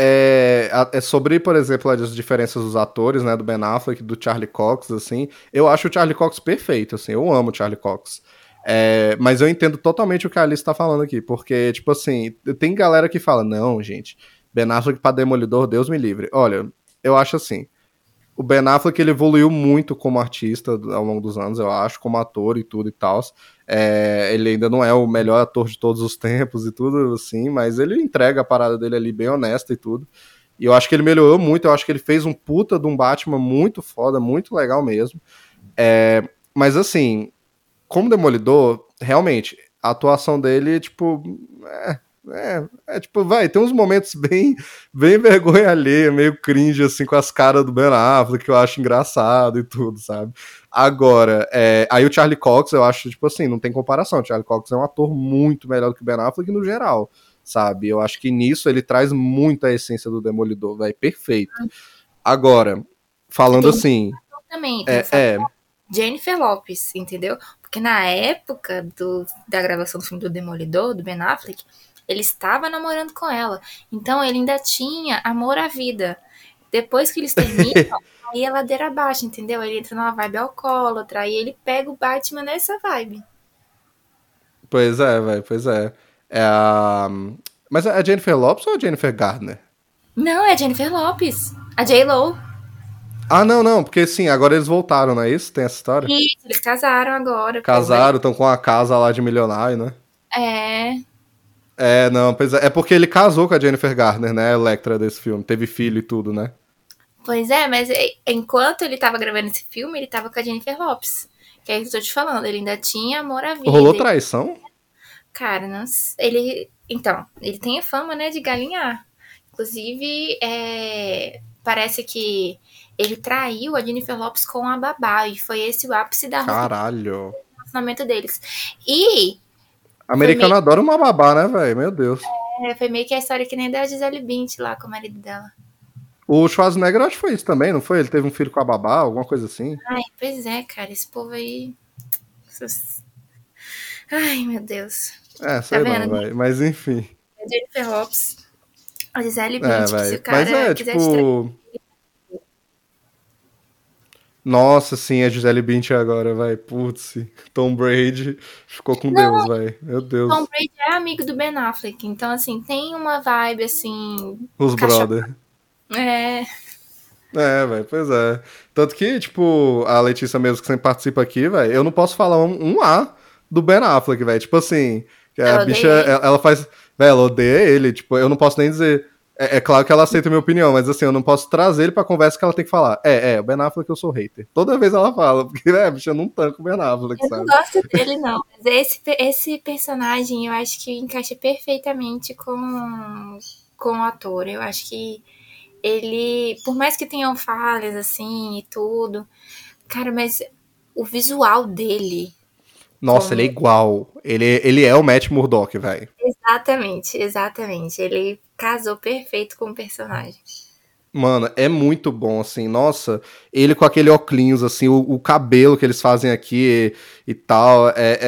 É, é sobre, por exemplo, as diferenças dos atores, né, do Ben Affleck, do Charlie Cox, assim. Eu acho o Charlie Cox perfeito, assim. Eu amo o Charlie Cox. É, mas eu entendo totalmente o que a Alice tá falando aqui, porque, tipo assim, tem galera que fala, não, gente, Ben Affleck pra Demolidor, Deus me livre. Olha, eu acho assim, o Ben Affleck, ele evoluiu muito como artista ao longo dos anos, eu acho, como ator e tudo e tal. É, ele ainda não é o melhor ator de todos os tempos e tudo assim, mas ele entrega a parada dele ali bem honesta e tudo. E eu acho que ele melhorou muito, eu acho que ele fez um puta de um Batman muito foda, muito legal mesmo. É, mas assim, como Demolidor, realmente, a atuação dele, tipo, é, é, é, tipo, vai, tem uns momentos bem, bem vergonha alheia, meio cringe, assim, com as caras do Ben Affleck, que eu acho engraçado e tudo, sabe? Agora, é, aí o Charlie Cox, eu acho, tipo assim, não tem comparação. O Charlie Cox é um ator muito melhor do que o Ben Affleck no geral, sabe? Eu acho que nisso ele traz muito a essência do Demolidor, vai, perfeito. Agora, falando assim, também. é, é, Jennifer Lopes, entendeu? Porque na época do, da gravação do filme do Demolidor, do Ben Affleck, ele estava namorando com ela. Então ele ainda tinha amor à vida. Depois que eles terminam, aí é ladeira abaixo, entendeu? Ele entra numa vibe alcoólatra e ele pega o Batman nessa vibe. pois é, velho, pois é. é a... Mas é a Jennifer Lopes ou a Jennifer Gardner? Não, é a Jennifer Lopes. A J-Lo. Ah, não, não, porque sim, agora eles voltaram, não é isso? Tem essa história? Isso, eles casaram agora. Casaram, estão com a casa lá de milionário, né? É. É, não, pois é, é porque ele casou com a Jennifer Garner, né? A Electra desse filme. Teve filho e tudo, né? Pois é, mas enquanto ele tava gravando esse filme, ele tava com a Jennifer Lopes. Que é isso que eu tô te falando, ele ainda tinha amor à vida. Rolou traição? Cara, não ele. Então, ele tem a fama, né, de galinhar. Inclusive, é, parece que ele traiu a Jennifer Lopes com a babá. E foi esse o ápice da Caralho. relacionamento deles. E Americano meio- adora uma babá, né, velho? Meu Deus. é, foi meio que a história que nem da Gisele Bint lá com o marido dela. O Schwarzenegger acho que foi isso também, não foi? Ele teve um filho com a babá, alguma coisa assim. Ai, pois é, cara, esse povo aí. Ai, meu Deus. É, sei Tá vendo? velho. Mas enfim. A Jennifer Lopes. A Gisele Bint, É, se o cara Mas é, tipo. Nossa, sim, a Gisele Bündchen agora, vai. Putz, Tom Brady ficou com Deus, vai. Meu Deus. Tom Brady é amigo do Ben Affleck, então assim, tem uma vibe assim. Os cachorro. brother. É. É, velho, pois é. Tanto que, tipo, a Letícia mesmo que sempre participa aqui, velho, eu não posso falar um, um A do Ben Affleck, velho. Tipo assim, que a bicha, ela, ela faz. Velho, ela odeia ele. Tipo, eu não posso nem dizer. É, é claro que ela aceita a minha opinião, mas assim, eu não posso trazer ele pra conversa que ela tem que falar. É, é, o Ben Affleck eu sou hater. Toda vez ela fala, porque, é, bicha, eu não tanco o Ben Affleck, Eu não sabe? gosto dele, não. Mas esse, esse personagem eu acho que encaixa perfeitamente com, com o ator. Eu acho que ele, por mais que tenham falhas assim e tudo, cara, mas o visual dele. Nossa, ele é igual. Ele, ele é o Matt Murdock, velho. Exatamente, exatamente. Ele casou perfeito com o personagem. Mano, é muito bom, assim, nossa, ele com aquele óculos, assim, o, o cabelo que eles fazem aqui e, e tal, é,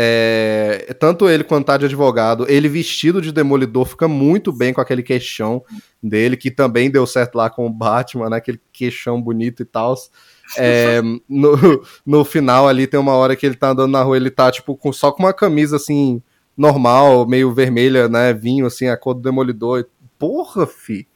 é- Tanto ele quanto tá de advogado, ele vestido de demolidor fica muito bem com aquele queixão dele, que também deu certo lá com o Batman, né, aquele queixão bonito e tal. É, no, no final ali tem uma hora que ele tá andando na rua, ele tá, tipo, com, só com uma camisa, assim, normal, meio vermelha, né, vinho, assim, a cor do demolidor. Porra, fi.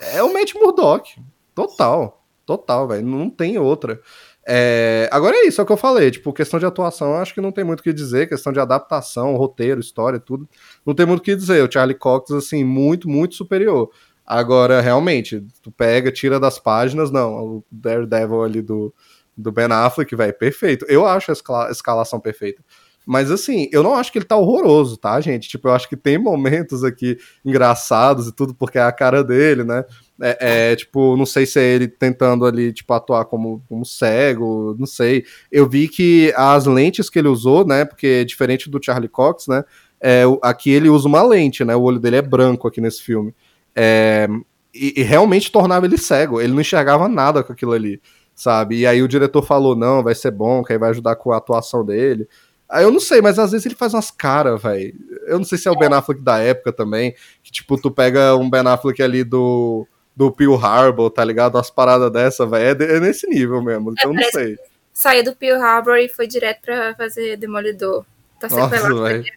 É o Matt Murdock. Total. Total, velho. Não tem outra. É, Agora é isso, é o que eu falei. Tipo, questão de atuação, acho que não tem muito o que dizer. Questão de adaptação, roteiro, história, tudo. Não tem muito o que dizer. O Charlie Cox, assim, muito, muito superior. Agora, realmente, tu pega, tira das páginas, não. O Daredevil ali do, do Ben Affleck, velho, perfeito. Eu acho a escala- escalação perfeita. Mas assim, eu não acho que ele tá horroroso, tá, gente? Tipo, eu acho que tem momentos aqui engraçados e tudo, porque é a cara dele, né? É, é, tipo, não sei se é ele tentando ali, tipo, atuar como, como cego, não sei. Eu vi que as lentes que ele usou, né? Porque diferente do Charlie Cox, né? É, aqui ele usa uma lente, né? O olho dele é branco aqui nesse filme. É, e, e realmente tornava ele cego. Ele não enxergava nada com aquilo ali, sabe? E aí o diretor falou: não, vai ser bom, que aí vai ajudar com a atuação dele. Aí eu não sei, mas às vezes ele faz umas caras, velho. Eu não sei se é o Ben Affleck da época também, que tipo, tu pega um Ben Affleck ali do, do Pearl Harbor, tá ligado? Umas paradas dessa, velho. É, é nesse nível mesmo, então não sei. Saiu do Pearl Harbor e foi direto pra fazer Demolidor. Tá sequelado ainda.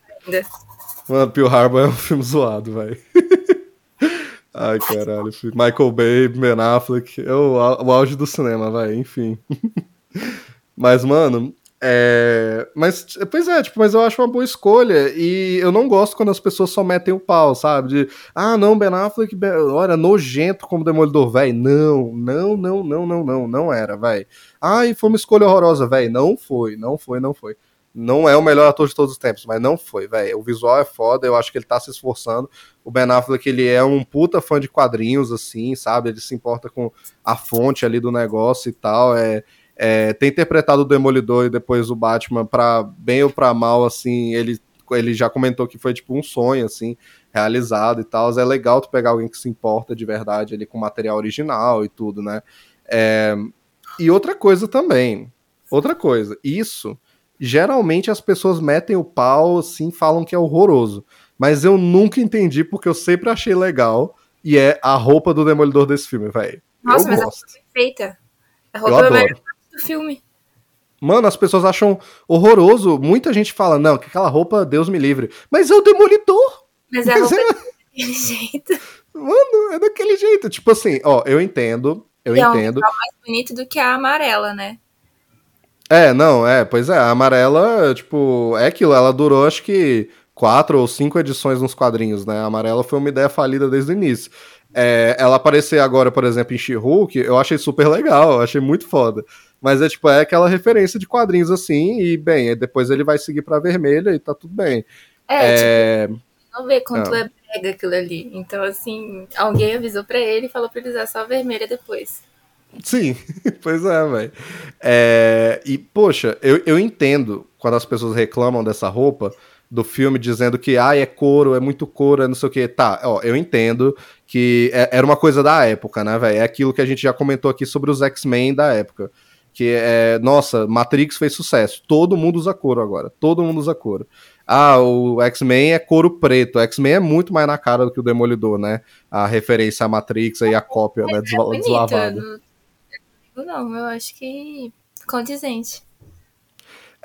Mano, Pearl Harbor é um filme zoado, velho. Ai, caralho. Michael Bay, Ben Affleck, é o, o auge do cinema, vai, enfim. mas, mano, é... Mas, pois é, tipo, mas eu acho uma boa escolha e eu não gosto quando as pessoas só metem o pau, sabe? De, ah, não, Ben Affleck, Ben- olha, nojento como Demolidor, velho. Não, não, não, não, não, não, não era, vai. Ai, foi uma escolha horrorosa, velho. Não foi, não foi, não foi. Não é o melhor ator de todos os tempos, mas não foi, velho. O visual é foda, eu acho que ele tá se esforçando. O Ben Affleck, ele é um puta fã de quadrinhos, assim, sabe? Ele se importa com a fonte ali do negócio e tal. É, é, tem interpretado o Demolidor e depois o Batman pra bem ou pra mal, assim, ele, ele já comentou que foi tipo um sonho, assim, realizado e tal. É legal tu pegar alguém que se importa de verdade ali com material original e tudo, né? É, e outra coisa também, outra coisa, isso geralmente as pessoas metem o pau assim, falam que é horroroso. Mas eu nunca entendi porque eu sempre achei legal e é a roupa do Demolidor desse filme, velho. Nossa, Eu mas a gosto. é perfeita. A Eu roupa é a melhor adoro. Do filme. Mano, as pessoas acham horroroso. Muita gente fala, não, que aquela roupa, Deus me livre. Mas é o Demolidor. Mas a Mas é- é daquele jeito. Mano, é daquele jeito. Tipo assim, ó, eu entendo, eu E é um entendo. mais bonito do que a amarela, né? É, não, é, pois é, a amarela, tipo, é aquilo, ela durou acho que quatro ou cinco edições nos quadrinhos, né? A amarela foi uma ideia falida desde o início. É, ela aparecer agora, por exemplo, em She-Hulk, eu achei super legal, eu achei muito foda. Mas é tipo, é aquela referência de quadrinhos assim, e bem, depois ele vai seguir pra vermelha e tá tudo bem. É, É, tipo, não vê quanto Ah. é brega aquilo ali. Então, assim, alguém avisou pra ele e falou pra ele usar só a vermelha depois. Sim, pois é, velho. É, e, poxa, eu, eu entendo quando as pessoas reclamam dessa roupa do filme, dizendo que ah, é couro, é muito couro, é não sei o que. Tá, ó, eu entendo que é- era uma coisa da época, né, velho? É aquilo que a gente já comentou aqui sobre os X-Men da época. Que é, nossa, Matrix fez sucesso. Todo mundo usa couro agora. Todo mundo usa couro. Ah, o X-Men é couro preto. O X-Men é muito mais na cara do que o Demolidor, né? A referência à Matrix e a cópia, né? É bonito. deslavada. eu Não, não, eu acho que condizente.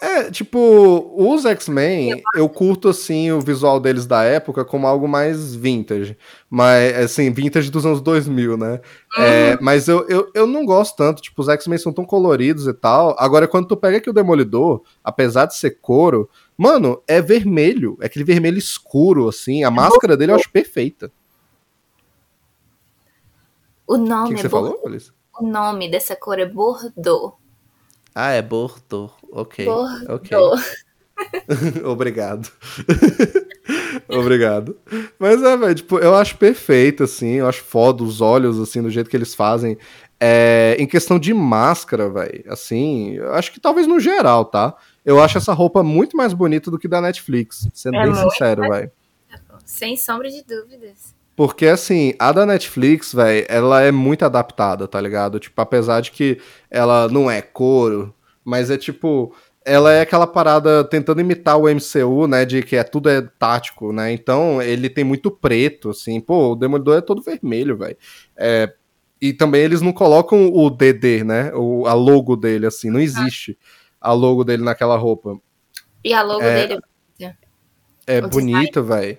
É, tipo, os X-Men, eu curto, assim, o visual deles da época como algo mais vintage. Mas, assim, vintage dos anos 2000, né? Uhum. É, mas eu, eu, eu não gosto tanto, tipo, os X-Men são tão coloridos e tal. Agora, quando tu pega aqui o Demolidor, apesar de ser couro, mano, é vermelho. É aquele vermelho escuro, assim. A máscara dele eu acho perfeita. O nome que, que é você falou, Alice? O nome dessa cor é Bordeaux. Ah, é Bordeaux. Ok. ok. Obrigado. Obrigado. Mas é, velho, tipo, eu acho perfeito, assim, eu acho foda os olhos, assim, do jeito que eles fazem. É, em questão de máscara, velho, assim, eu acho que talvez no geral, tá? Eu acho essa roupa muito mais bonita do que da Netflix, sendo É bem sincero, velho. Sem sombra de dúvidas. Porque, assim, a da Netflix, velho, ela é muito adaptada, tá ligado? Tipo, apesar de que ela não é couro, mas é tipo. Ela é aquela parada tentando imitar o MCU, né? De que é tudo é tático, né? Então ele tem muito preto, assim. Pô, o Demolidor é todo vermelho, velho. É, e também eles não colocam o DD, né? O, a logo dele, assim. Não existe a logo dele naquela roupa. E a logo É, dele É O bonito, velho.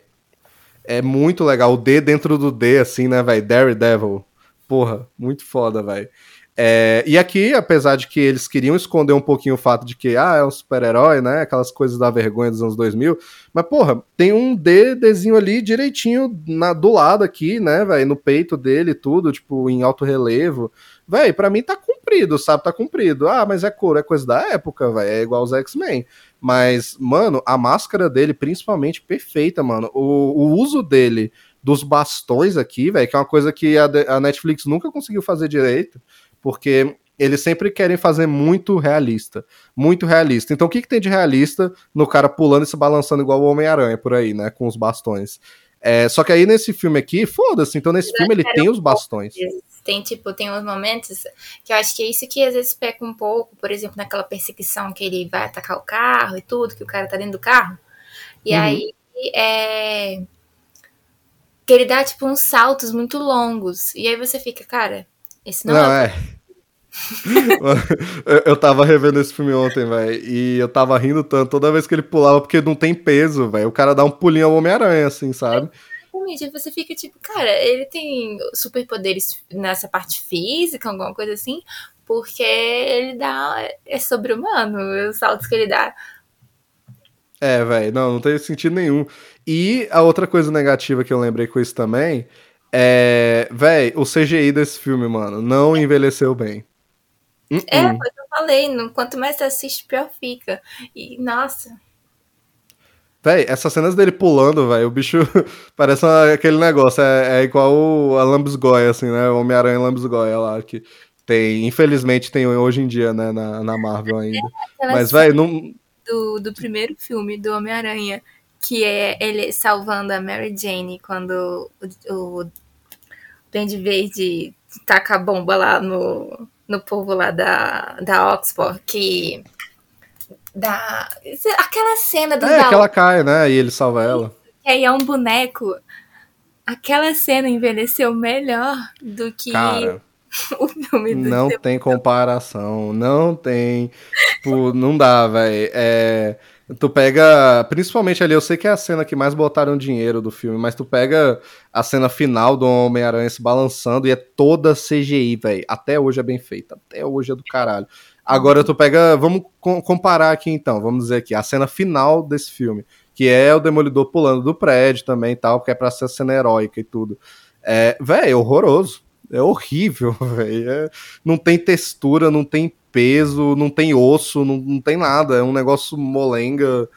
É muito legal. O D dentro do D, assim, né, velho? Daredevil. Porra, muito foda, velho. É, e aqui, apesar de que eles queriam esconder um pouquinho o fato de que, ah, é um super-herói, né? Aquelas coisas da vergonha dos anos 2000. Mas, porra, tem um D, Dzinho ali direitinho na, do lado aqui, né, velho? No peito dele, tudo, tipo, em alto relevo. Véi, pra mim tá cumprido, sabe? Tá cumprido. Ah, mas é cor, é coisa da época, velho. É igual os X-Men. Mas, mano, a máscara dele, principalmente, perfeita, mano. O, o uso dele dos bastões aqui, velho, que é uma coisa que a, a Netflix nunca conseguiu fazer direito, porque eles sempre querem fazer muito realista. Muito realista. Então, o que, que tem de realista no cara pulando e se balançando igual o Homem-Aranha por aí, né? Com os bastões. É, só que aí nesse filme aqui, foda-se. Então, nesse filme ele tem os bastões. Tem, tipo, tem uns momentos que eu acho que é isso que às vezes peca um pouco, por exemplo, naquela perseguição que ele vai atacar o carro e tudo, que o cara tá dentro do carro. E Uhum. aí é. Que ele dá, tipo, uns saltos muito longos. E aí você fica, cara, esse não, Não, é. é. eu, eu tava revendo esse filme ontem, velho, e eu tava rindo tanto toda vez que ele pulava, porque não tem peso, velho. O cara dá um pulinho ao Homem-Aranha, assim, sabe? Exatamente. Aí você fica tipo, cara, ele tem superpoderes nessa parte física, alguma coisa assim, porque ele dá. É sobre-humano, os saltos que ele dá. É, velho, não, não tem sentido nenhum. E a outra coisa negativa que eu lembrei com isso também é, velho, o CGI desse filme, mano, não envelheceu bem. É, Uh-uh. foi o que eu falei, no- quanto mais você assiste, pior fica. E, nossa, Véi, essas cenas dele pulando, velho, o bicho parece uma- aquele negócio, é, é igual o- a Lambisgoia, assim, né? O Homem-Aranha Lambisgoia lá, que tem, infelizmente tem hoje em dia, né, na, na Marvel ainda. aquela Mas, velho, não. do, do primeiro filme do Homem-Aranha, que é ele salvando a Mary Jane quando o, o Duende Verde taca a bomba lá no, no povo lá da, da Oxford, que. Da, aquela cena do É, baú, que ela cai, né? E ele salva ela. que aí é um boneco. Aquela cena envelheceu melhor do que Cara, o filme do não tem comparação. Não tem. Tipo, não dá, velho. É. Tu pega, principalmente ali, eu sei que é a cena que mais botaram dinheiro do filme, mas tu pega a cena final do Homem-Aranha se balançando e é toda CGI, velho. Até hoje é bem feita, até hoje é do caralho. Agora tu pega, vamos co- comparar aqui então, vamos dizer aqui, a cena final desse filme, que é o Demolidor pulando do prédio também e tal, porque é pra ser cena heróica e tudo. É, velho, é horroroso. É horrível, velho. É- não tem textura, não tem peso, não tem osso, não, não tem nada. É um negócio molenga.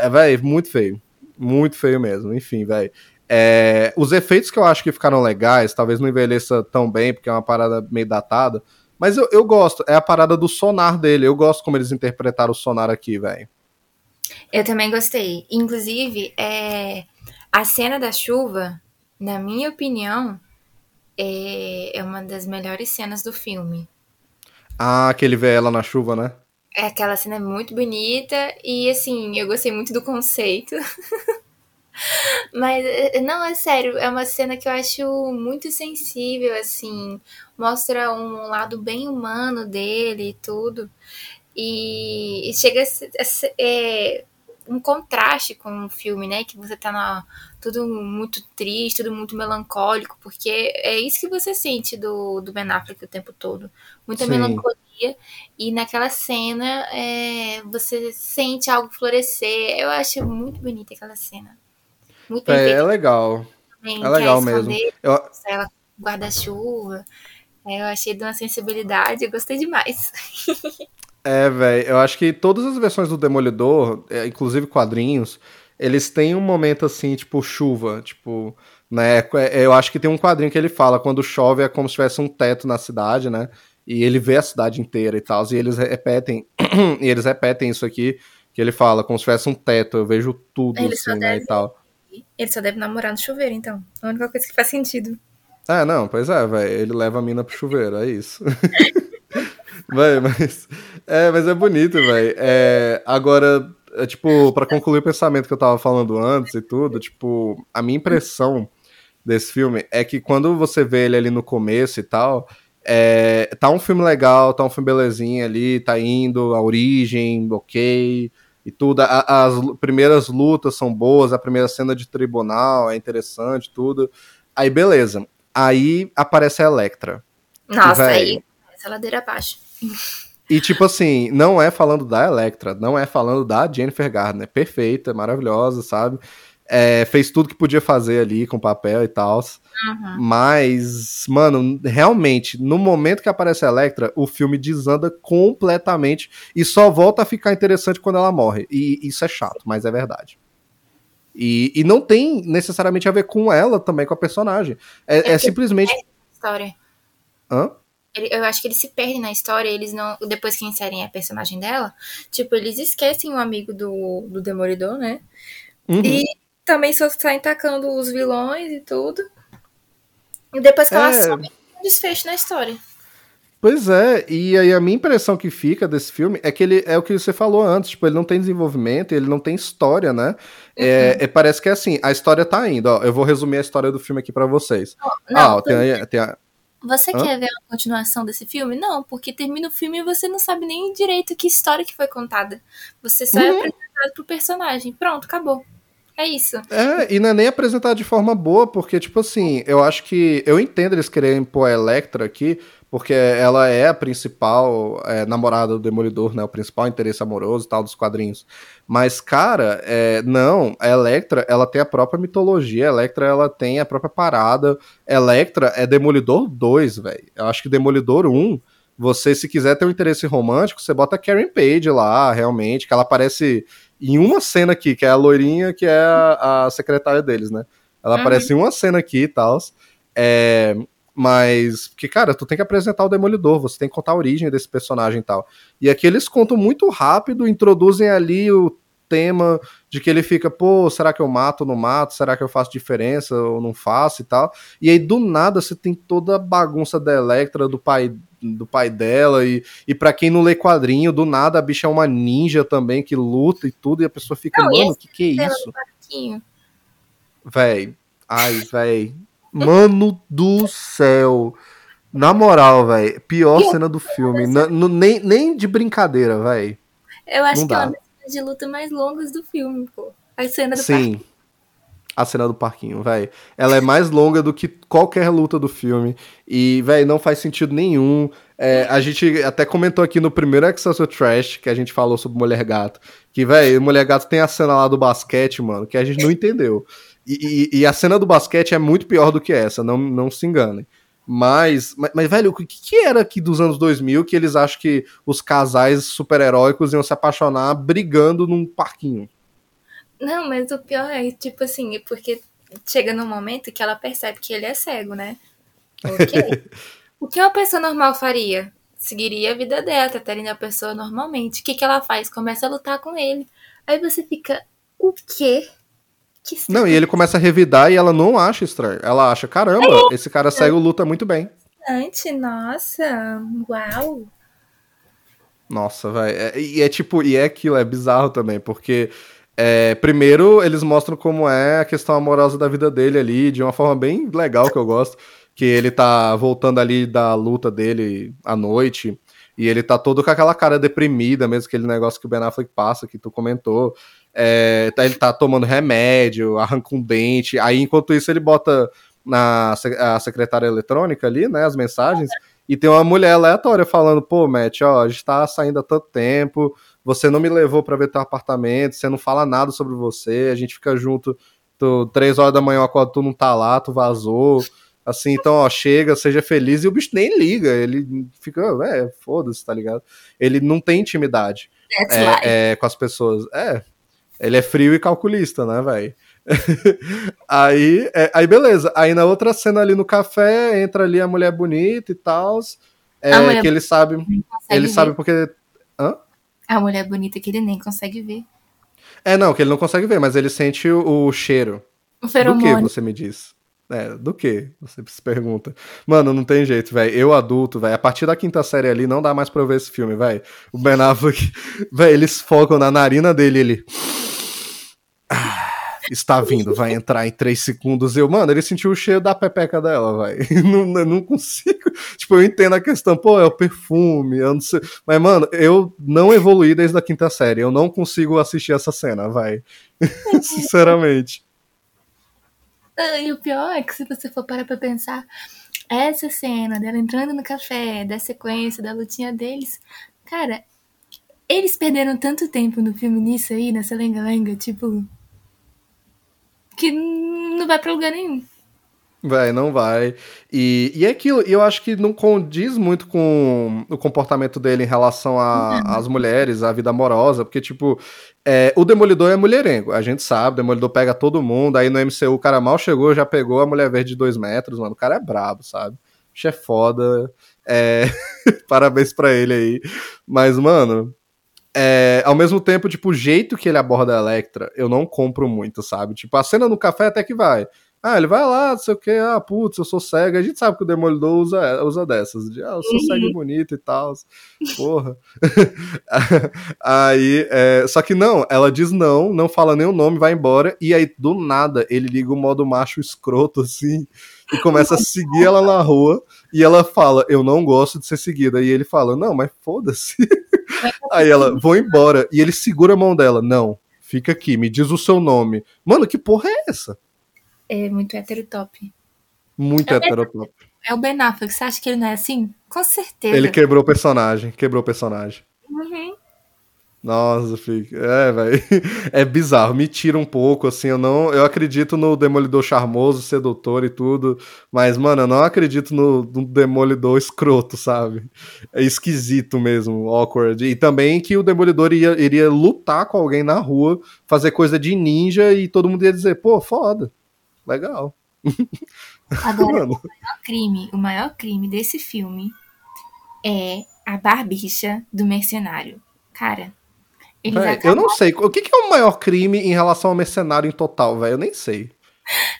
É, velho, muito feio. Muito feio mesmo. Enfim, velho. É, os efeitos que eu acho que ficaram legais, talvez não envelheça tão bem, porque é uma parada meio datada. Mas eu, eu gosto. É a parada do sonar dele. Eu gosto como eles interpretaram o sonar aqui, velho. Eu também gostei. Inclusive, é, a cena da chuva, na minha opinião, é, é uma das melhores cenas do filme. Ah, que ele vê ela na chuva, né? É, aquela cena é muito bonita e, assim, eu gostei muito do conceito. Mas, eh, não, é sério, é uma cena que eu acho muito sensível, assim. Mostra um lado bem humano dele e tudo. E, chega a ser é, um contraste com o filme, né? Que você tá na, tudo muito triste, tudo muito melancólico, porque é isso que você sente do, do Ben Affleck o tempo todo. Muita Sim. melancolia. E naquela cena é, você sente algo florescer. Eu acho muito bonita aquela cena. Muito É, é legal. também, É legal mesmo. Eu, ela guarda-chuva. É, Eu achei de uma sensibilidade, eu gostei demais. É, velho, eu acho que todas as versões do Demolidor, é, inclusive quadrinhos, eles têm um momento assim, tipo chuva, tipo, né? é, Eu acho que tem um quadrinho que ele fala quando chove é como se tivesse um teto na cidade, né? E ele vê a cidade inteira e tal, e eles repetem, e eles repetem isso aqui, que ele fala como se tivesse um teto, eu vejo tudo Ele assim, né, deve- e tal. Ele só deve namorar no chuveiro, então. A única coisa que faz sentido. É, não, pois é, velho. Ele leva a mina pro chuveiro, é isso. Véi, mas. É, mas é bonito, velho. É, agora, é, tipo, pra concluir o pensamento que eu tava falando antes e tudo, tipo, a minha impressão desse filme é que quando você vê ele ali no começo e tal, é, tá um filme legal, tá um filme belezinha ali, tá indo, a origem, ok, e tudo. A- as primeiras lutas são boas, a primeira cena de tribunal é interessante, tudo. Aí, beleza. Aí aparece a Electra. Nossa, Véi. aí essa ladeira abaixo. E, tipo assim, não é falando da Electra, não é falando da Jennifer Gardner. Perfeita, maravilhosa, sabe? É, fez tudo que podia fazer ali com papel e tal. Uhum. Mas, mano, realmente, no momento que aparece a Electra, o filme desanda completamente e só volta a ficar interessante quando ela morre. E isso é chato, mas é verdade. E, e não tem necessariamente a ver com ela também, com a personagem. É, é porque- simplesmente. História. Hã? Eu acho que eles se perdem na história, eles não. Depois que inserem a personagem dela, tipo, eles esquecem o amigo do, do Demolidor, né? Uhum. E também só saem tacando os vilões e tudo. E depois que ela É. some, tem um desfecho na história. Pois é, e aí a minha impressão que fica desse filme é que ele é o que você falou antes, tipo, ele não tem desenvolvimento, ele não tem história, né? É, é, parece que é assim, a história tá indo, ó, eu vou resumir a história do filme aqui pra vocês. Não, ah, tem, a- tem a- Você Hã? quer ver a continuação desse filme? Não, porque termina o filme e você não sabe nem direito que história que foi contada. Você só é Uhum. apresentado pro personagem. Pronto, acabou. É isso. É, e não é nem apresentado de forma boa, porque, tipo assim, eu acho que. Eu entendo eles quererem pôr a Electra aqui, porque ela é a principal é, namorada do Demolidor, né? O principal interesse amoroso e tal dos quadrinhos. Mas, cara, é, não, a Electra, ela tem a própria mitologia, a Electra, ela tem a própria parada. Electra é Demolidor 2, velho. Eu acho que Demolidor 1. Você, se quiser ter um interesse romântico, você bota a Karen Page lá, realmente, que ela aparece em uma cena aqui, que é a loirinha, que é a, a secretária deles, né? Ela Uhum. aparece em uma cena aqui e tal. É, mas, porque, cara, tu tem que apresentar o Demolidor, você tem que contar a origem desse personagem e tal. E aqui eles contam muito rápido, introduzem ali o tema de que ele fica, pô, será que eu mato ou não mato? Será que eu faço diferença ou não faço e tal? E aí, do nada, você tem toda a bagunça da Electra, do pai do pai dela, e, e para quem não lê quadrinho, do nada a bicha é uma ninja também, que luta e tudo, e a pessoa fica, Não, mano, o que que é isso? Véi, ai, véi. Mano do céu. Na moral, véi, pior cena do filme. Na- no- nem, nem de brincadeira, véi. Eu acho Não que é dá. uma das cenas de luta mais longas do filme, pô. A cena do Sim. A cena do parquinho, véi. Ela é mais longa do que qualquer luta do filme. E, véi, não faz sentido nenhum. É, a gente até comentou aqui no primeiro Excelsior Trash, que a gente falou sobre Mulher Gato. Que, véi, Mulher Gato tem a cena lá do basquete, mano, que a gente não entendeu. E, e- e a cena do basquete é muito pior do que essa, não, não se enganem. Mas, mas, mas, velho, o que, que era aqui dos anos 2000 que eles acham que os casais super-heróicos iam se apaixonar brigando num parquinho? Não, mas o pior é, tipo assim, é porque chega num momento que ela percebe que ele é cego, né? Ok. o que uma pessoa normal faria? Seguiria a vida dela, trataria a pessoa normalmente. O que, que ela faz? Começa a lutar com ele. Aí você fica, o quê? Não, e ele começa a revidar e ela não acha estranho. Ela acha, caramba, esse cara cego luta muito bem. nossa, uau. Nossa, velho. E é tipo, e é aquilo, é bizarro também, porque É, primeiro, eles mostram como é a questão amorosa da vida dele ali, de uma forma bem legal que eu gosto. Que ele tá voltando ali da luta dele à noite. E ele tá todo com aquela cara deprimida, mesmo aquele negócio que o Ben Affleck passa, que tu comentou. É, tá, ele tá tomando remédio, arranca um dente. Aí, enquanto isso, ele bota na a secretária eletrônica ali, né, as mensagens. E tem uma mulher aleatória falando, pô, Matt, ó, a gente tá saindo há tanto tempo, você não me levou para ver teu apartamento, você não fala nada sobre você, a gente fica junto, tu, três horas da manhã, quando tu não tá lá, tu vazou. Assim, então, ó, chega, seja feliz, e o bicho nem liga, ele fica, é, foda-se, tá ligado? Ele não tem intimidade é, é, com as pessoas. É, ele é frio e calculista, né, velho? aí, é, aí, beleza. Aí na outra cena ali no café, entra ali a mulher bonita e tal. É, que ele sabe. Ele ver. sabe porque. Hã? A mulher bonita que ele nem consegue ver. É, não, que ele não consegue ver, mas ele sente o, o cheiro. O feromônio. Do que você me diz? É, do que? Você se pergunta. Mano, não tem jeito, velho. Eu adulto, velho. A partir da quinta série ali, não dá mais pra eu ver esse filme, velho. O Ben Affleck, velho, eles focam na narina dele, ele. Ah, está vindo, vai entrar em três segundos. Eu, mano, ele sentiu o cheiro da pepeca dela, velho. Não, não consigo. Tipo, eu entendo a questão, pô, é o perfume, eu não sei. Mas, mano, eu não evoluí desde a quinta série. Eu não consigo assistir essa cena, vai. Sinceramente. Ah, e o pior é que se você for parar pra pensar, essa cena dela entrando no café, da sequência, da lutinha deles, cara, eles perderam tanto tempo no filme nisso aí, nessa lenga-lenga, tipo. Que não vai pra lugar nenhum. Vai, não vai. E, e é aquilo, eu acho que não condiz muito com o comportamento dele em relação às mulheres, à vida amorosa, porque, tipo, é, o Demolidor é mulherengo, a gente sabe, o Demolidor pega todo mundo, aí no MCU o cara mal chegou, já pegou a mulher verde de dois metros, mano, o cara é brabo, sabe? O é foda, é... parabéns pra ele aí. Mas, mano, é, ao mesmo tempo, tipo, o jeito que ele aborda a Electra, eu não compro muito, sabe? Tipo, a cena no café até que vai. Ah, ele vai lá, não sei o que, ah, putz, eu sou cego. A gente sabe que o Demolidor usa, usa dessas. De, ah, eu sou cego e uhum. bonito e tal. Porra. aí, é, só que não, ela diz não, não fala nem o nome, vai embora. E aí, do nada, ele liga o modo macho escroto, assim, e começa a seguir ela na rua. E ela fala, eu não gosto de ser seguida. E ele fala, não, mas foda-se. aí ela, vou embora. E ele segura a mão dela, não, fica aqui, me diz o seu nome. Mano, que porra é essa? é muito heterotop. Muito é heterotop. É o Ben Affleck, você acha que ele não é assim? Com certeza. Ele quebrou o personagem, quebrou o personagem. Uhum. Nossa, fica. É, velho. É bizarro, me tira um pouco, assim. Eu não. Eu acredito no Demolidor charmoso, sedutor e tudo. Mas, mano, eu não acredito no, no Demolidor escroto, sabe? É esquisito mesmo, awkward. E também que o Demolidor ia, iria lutar com alguém na rua, fazer coisa de ninja e todo mundo ia dizer, pô, foda legal. Agora, o maior crime, o maior crime desse filme é a barbicha do mercenário. Cara, véio, eu não sei. O que, é o maior crime em relação ao mercenário em total, velho? Eu nem sei.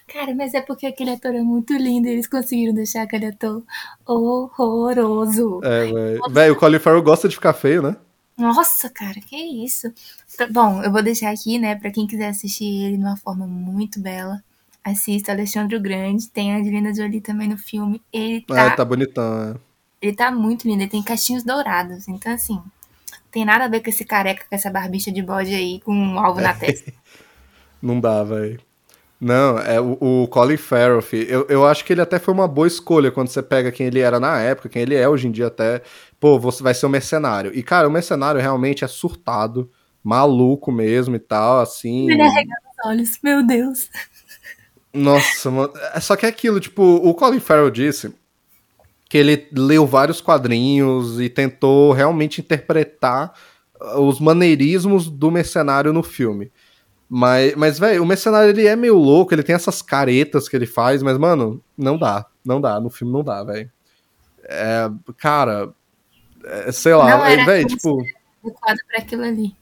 Cara, mas é porque aquele ator é muito lindo e eles conseguiram deixar aquele ator horroroso. É, velho. Velho, o Colin Farrell gosta de ficar feio, né? Nossa, cara, que isso. Bom, eu vou deixar aqui, né, pra quem quiser assistir ele de uma forma muito bela assista Alexandre o Grande, tem a Angelina Jolie também no filme. Ele tá, é, tá bonitão, é. Ele tá muito lindo, ele tem castinhos dourados. Então, assim, tem nada a ver com esse careca, com essa barbicha de bode aí, com um alvo na testa. Não dá, velho. Não, é o, o Colin Farrell, filho, eu, eu acho que ele até foi uma boa escolha quando você pega quem ele era na época, quem ele é hoje em dia até. Pô, você vai ser um mercenário. E, cara, o mercenário realmente é surtado, maluco mesmo e tal, assim. Ele arregando os olhos, meu Deus. Nossa, mano. É só que é aquilo, tipo, o Colin Farrell disse que ele leu vários quadrinhos e tentou realmente interpretar uh, os maneirismos do mercenário no filme. Mas, mas velho, o mercenário ele é meio louco, ele tem essas caretas que ele faz, mas, mano, não dá. Não dá, no filme não dá, velho. É, cara, é, sei lá, velho, tipo. Adequado pra aquilo ali.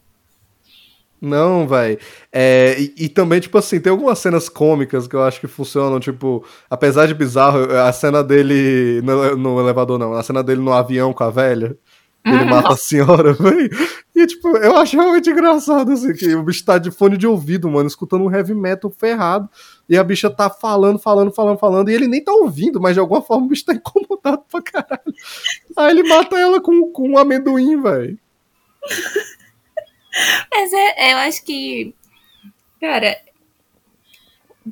Não, velho. É, e, e, também, tipo assim, tem algumas cenas cômicas que eu acho que funcionam, tipo, apesar de bizarro, a cena dele no, no elevador não, a cena dele no avião com a velha, Ele mata a senhora, velho. E, tipo, eu acho realmente engraçado, assim, que o bicho tá de fone de ouvido, mano, escutando um heavy metal ferrado. E a bicha tá falando, falando, falando, falando. E ele nem tá ouvindo, mas de alguma forma o bicho tá incomodado pra caralho. Aí ele mata ela com, com um amendoim, velho. Mas é, eu acho que. Cara,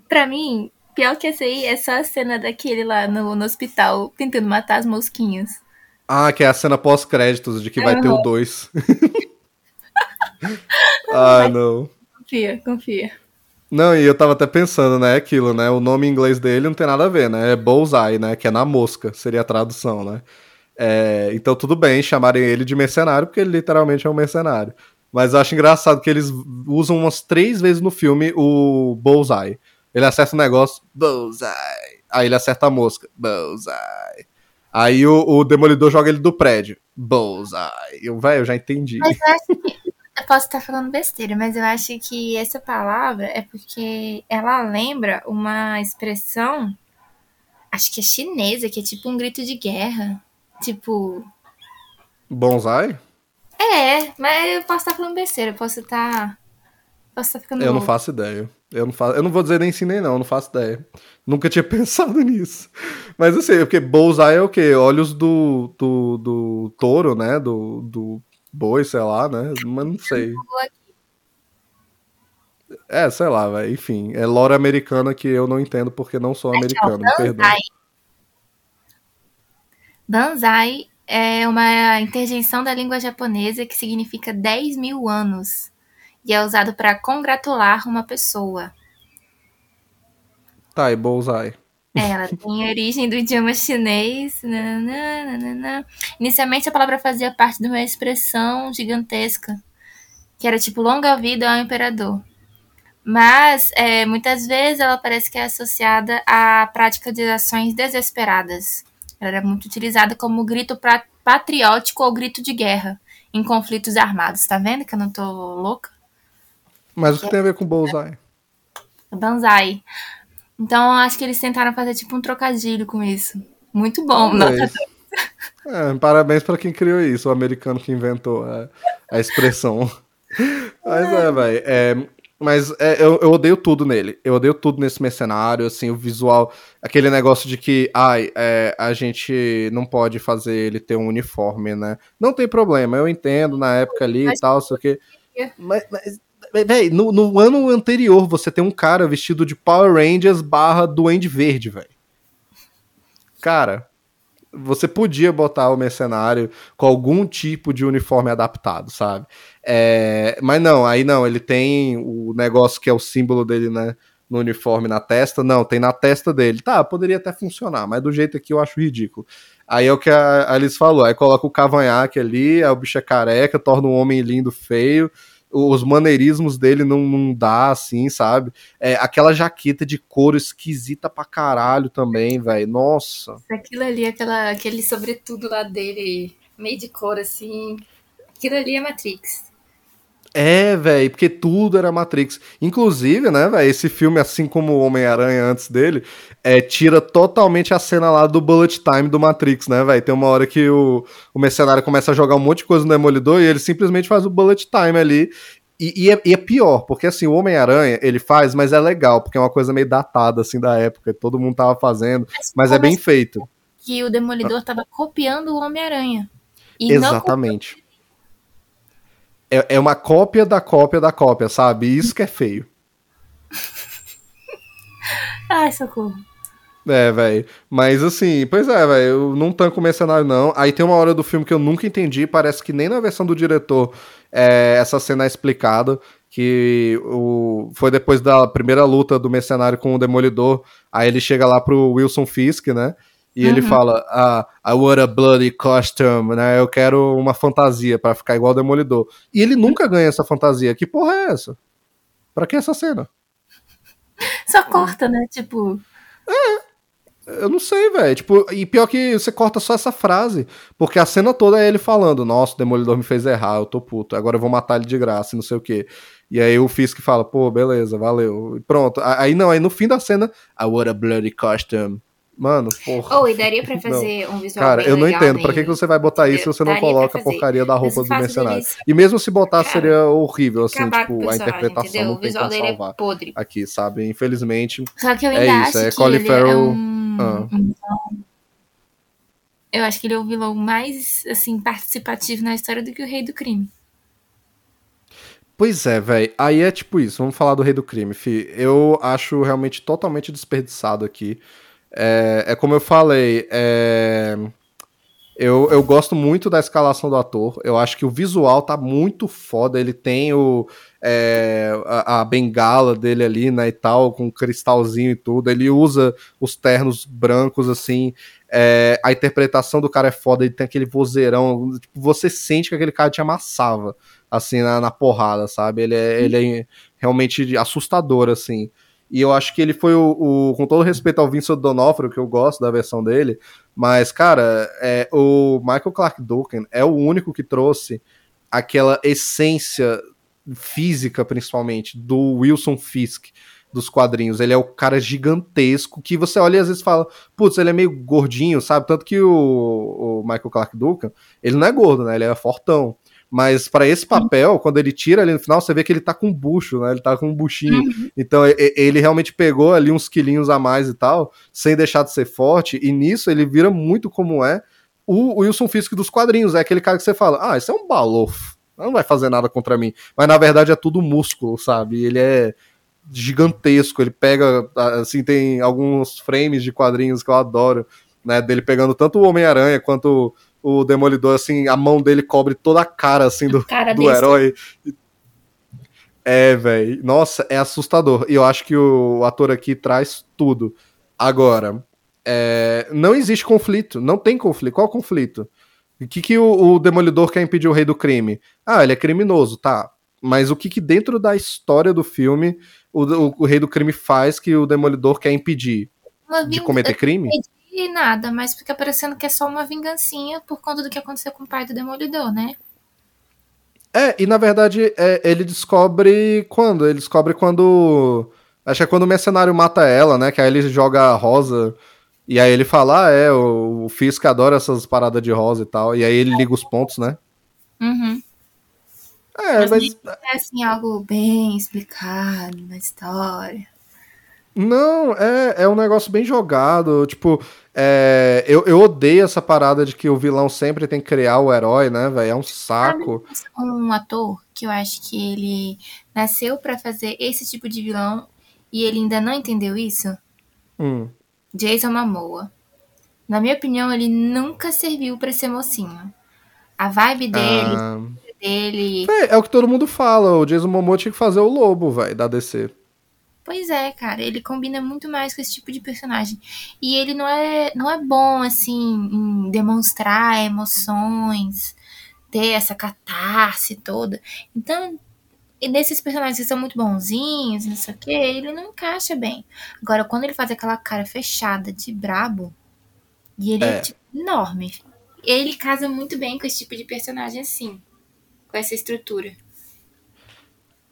pra mim, pior que essa aí é só a cena daquele lá no, no hospital tentando matar as mosquinhas. Ah, que é a cena pós-créditos de que vai ter o 2. ah, não. Confia, confia. Não, e eu tava até pensando, né, aquilo, né, o nome em inglês dele não tem nada a ver, né, é Bullseye, né, que é na mosca, seria a tradução, né. É, então tudo bem chamarem ele de mercenário, porque ele literalmente é um mercenário. Mas eu acho engraçado que eles usam umas três vezes no filme o Bullseye. Ele acerta um negócio, Bullseye. Aí ele acerta a mosca, Bullseye. Aí o, o Demolidor joga ele do prédio, Bullseye. Eu, velho, eu já entendi. Mas eu acho que. Eu posso estar falando besteira, mas eu acho que essa palavra é porque ela lembra uma expressão. Acho que é chinesa, que é tipo um grito de guerra. Tipo. Bonsai? É, mas eu posso estar falando besteira, eu posso estar. Posso estar ficando. Eu não louco. faço ideia. Eu não, faço, eu não vou dizer nem sim nem não, eu não faço ideia. Nunca tinha pensado nisso. Mas eu sei, porque Bullseye é o quê? Olhos do, do, do touro, né? Do, do boi, sei lá, né? Mas não sei. É, sei lá, velho. Enfim, é lore americana que eu não entendo porque não sou americano, me perdoe. Banzai. É uma interjeição da língua japonesa que significa 10 mil anos e é usado para congratular uma pessoa. Tá, e Bullseye. É, Ela tem origem do idioma chinês. Inicialmente a palavra fazia parte de uma expressão gigantesca, que era tipo longa vida ao imperador. Mas é, muitas vezes ela parece que é associada à prática de ações desesperadas. Ela era muito utilizada como grito patriótico ou grito de guerra em conflitos armados. Tá vendo que eu não tô louca? Mas o que tem a ver com Bullseye? Banzai. Então acho que eles tentaram fazer tipo um trocadilho com isso. Muito bom. Talvez. É, parabéns pra quem criou isso, o americano que inventou a, a expressão. Mas é, velho. É, mas é, eu, eu odeio tudo nele. Eu odeio tudo nesse mercenário, assim, o visual. Aquele negócio de que, ai, é, a gente não pode fazer ele ter um uniforme, né? Não tem problema, eu entendo na época ali e Mas- tal, sei o quê. Mas, mas véi, no, no ano anterior você tem um cara vestido de Power Rangers barra Duende Verde, velho. Cara, você podia botar o mercenário com algum tipo de uniforme adaptado, sabe? É, mas não, aí não, ele tem o negócio que é o símbolo dele, né? No uniforme na testa, não, tem na testa dele. Tá, poderia até funcionar, mas do jeito aqui eu acho ridículo. Aí é o que a Alice falou, aí coloca o cavanhaque ali, aí o bicho é careca, torna um homem lindo feio, os maneirismos dele não, não dá, assim, sabe? É, aquela jaqueta de couro esquisita pra caralho também, velho. Nossa. Aquilo ali, aquela, aquele sobretudo lá dele, meio de cor assim. Aquilo ali é Matrix. É, velho, porque tudo era Matrix. Inclusive, né, velho, esse filme, assim como o Homem-Aranha antes dele, é, tira totalmente a cena lá do Bullet Time do Matrix, né, velho? Tem uma hora que o, o mercenário começa a jogar um monte de coisa no Demolidor e ele simplesmente faz o Bullet Time ali. E, e é, e é pior, porque assim, o Homem-Aranha, ele faz, mas é legal, porque é uma coisa meio datada, assim, da época, todo mundo tava fazendo, mas é bem feito. Que o Demolidor tava copiando o Homem-Aranha. Exatamente. É, é uma cópia da cópia da cópia, sabe? Isso que é feio. Ai, socorro. É, velho. Mas assim, pois é, velho. Eu não tanco mercenário, não. Aí tem uma hora do filme que eu nunca entendi. Parece que nem na versão do diretor é, essa cena é explicada. Que o, foi depois da primeira luta do mercenário com o Demolidor. Aí ele chega lá pro Wilson Fisk, né? E ele fala: ah, I want a bloody costume, né? Eu quero uma fantasia pra ficar igual o Demolidor. E ele nunca ganha essa fantasia. Que porra é essa? Pra que essa cena? Só corta, né? Tipo, Eu não sei, velho. Tipo, e pior que você corta só essa frase. Porque a cena toda é ele falando: Nossa, o Demolidor me fez errar, eu tô puto. Agora eu vou matar ele de graça e não sei o quê. E aí o Fisk fala: Pô, beleza, valeu. E pronto. Aí não, aí no fim da cena, I want a bloody costume. Mano, porra. Ou, e daria pra fazer um visual Cara, bem eu não entendo. Pra que, que você vai botar isso se você não Daria coloca a porcaria da roupa do mercenário? deles E mesmo se botar, Cara, seria horrível, assim, tipo, a interpretação entendeu? não O visual como dele é salvar podre. aqui, sabe? Infelizmente. Só que eu É ainda isso, acho é que Colin ele é Farrell- um... Ah. vilão- Eu acho que ele é o vilão mais, assim, participativo na história do que o Rei do Crime. Pois é, velho. Aí é tipo isso. Vamos falar do Rei do Crime, fi. Eu acho realmente totalmente desperdiçado aqui. É, é como eu falei, é, eu, eu gosto muito da escalação do ator. Eu acho que o visual tá muito foda. Ele tem o, é, a, a bengala dele ali, né, e tal, com cristalzinho e tudo. Ele usa os ternos brancos, assim. É, a interpretação do cara é foda. Ele tem aquele vozeirão. Tipo, você sente que aquele cara te amassava, assim, na, na porrada, sabe? Ele é, ele é realmente assustador, assim. E eu acho que ele foi o, o- com todo respeito ao Vincent D'Onofrio, que eu gosto da versão dele, mas, cara, é, o Michael Clark Duncan é o único que trouxe aquela essência física, principalmente, do Wilson Fisk dos quadrinhos. Ele é o cara gigantesco que você olha e às vezes fala, putz, ele é meio gordinho, sabe? Tanto que o, o Michael Clark Duncan, ele não é gordo, né? Ele é fortão. Mas pra esse papel, quando ele tira ali no final, você vê que ele tá com um bucho, né? Ele tá com um buchinho. Então e- e- ele realmente pegou ali uns quilinhos a mais e tal, sem deixar de ser forte, e nisso ele vira muito como é o Wilson Fisk dos quadrinhos. É aquele cara que você fala, ah, isso é um balofo, não vai fazer nada contra mim. Mas na verdade é tudo músculo, sabe? Ele é gigantesco, ele pega, assim, tem alguns frames de quadrinhos que eu adoro, né? Dele pegando tanto o Homem-Aranha quanto o Demolidor, assim, a mão dele cobre toda a cara, assim, do, Cara do herói. É, velho. Nossa, é assustador. E eu acho que o ator aqui traz tudo. Agora, é, não existe conflito. Não tem conflito. Qual o conflito? O que, que o, o Demolidor quer impedir o rei do crime? Ah, ele é criminoso, tá. Mas o que, que dentro da história do filme o, o, o rei do crime faz que o Demolidor quer impedir? De cometer crime? E nada, mas fica parecendo que é só uma vingancinha por conta do que aconteceu com o pai do Demolidor, né? É, e na verdade é, ele descobre quando? Ele descobre quando. Acho que é quando o mercenário mata ela, né? Que aí ele joga a rosa. E aí ele fala, ah, é, o, o Fisk adora essas paradas de rosa e tal. E aí ele liga os pontos, né? Uhum. É, Mas mas. é assim, algo bem explicado na história. Não, é, é um negócio bem jogado. Tipo, é, eu, eu odeio essa parada de que o vilão sempre tem que criar o herói, né, velho? É um saco. Um ator que eu acho que ele nasceu pra fazer esse tipo de vilão e ele ainda não entendeu isso. Hum. Jason Momoa. Na minha opinião, ele nunca serviu pra ser mocinho. A vibe dele, Ah, dele. é, é o que todo mundo fala. O Jason Momoa tinha que fazer o lobo, velho, da DC. Pois é, cara, ele combina muito mais com esse tipo de personagem. E ele não é, não é bom, assim, em demonstrar emoções, ter essa catarse toda. Então, e nesses personagens que são muito bonzinhos, não sei o que, ele não encaixa bem. Agora, quando ele faz aquela cara fechada de brabo, e ele é, É. tipo, enorme, ele casa muito bem com esse tipo de personagem assim, com essa estrutura.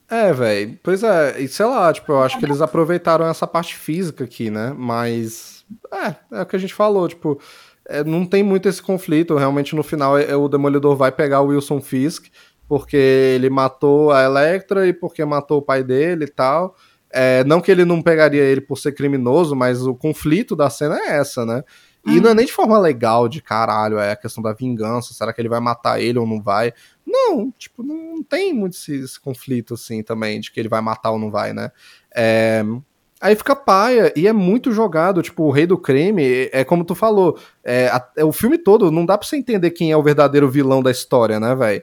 É, velho. Pois é, e sei lá, tipo, eu acho que eles aproveitaram essa parte física aqui, né? Mas. É, é o que a gente falou, tipo. é, não tem muito esse conflito. Realmente, no final, é- o Demolidor vai pegar o Wilson Fisk, porque ele matou a Electra e porque matou o pai dele e tal. É, não que ele não pegaria ele por ser criminoso, mas o conflito da cena é essa, né? E não é nem de forma legal, de caralho, é a questão da vingança. Será que ele vai matar ele ou não vai? Não, tipo, não tem muito esse, esse conflito, assim, também, de que ele vai matar ou não vai, né? É, Aí fica paia e é muito jogado. Tipo, o Rei do Crime, é como tu falou, é, a- é o filme todo, não dá pra você entender quem é o verdadeiro vilão da história, né, velho?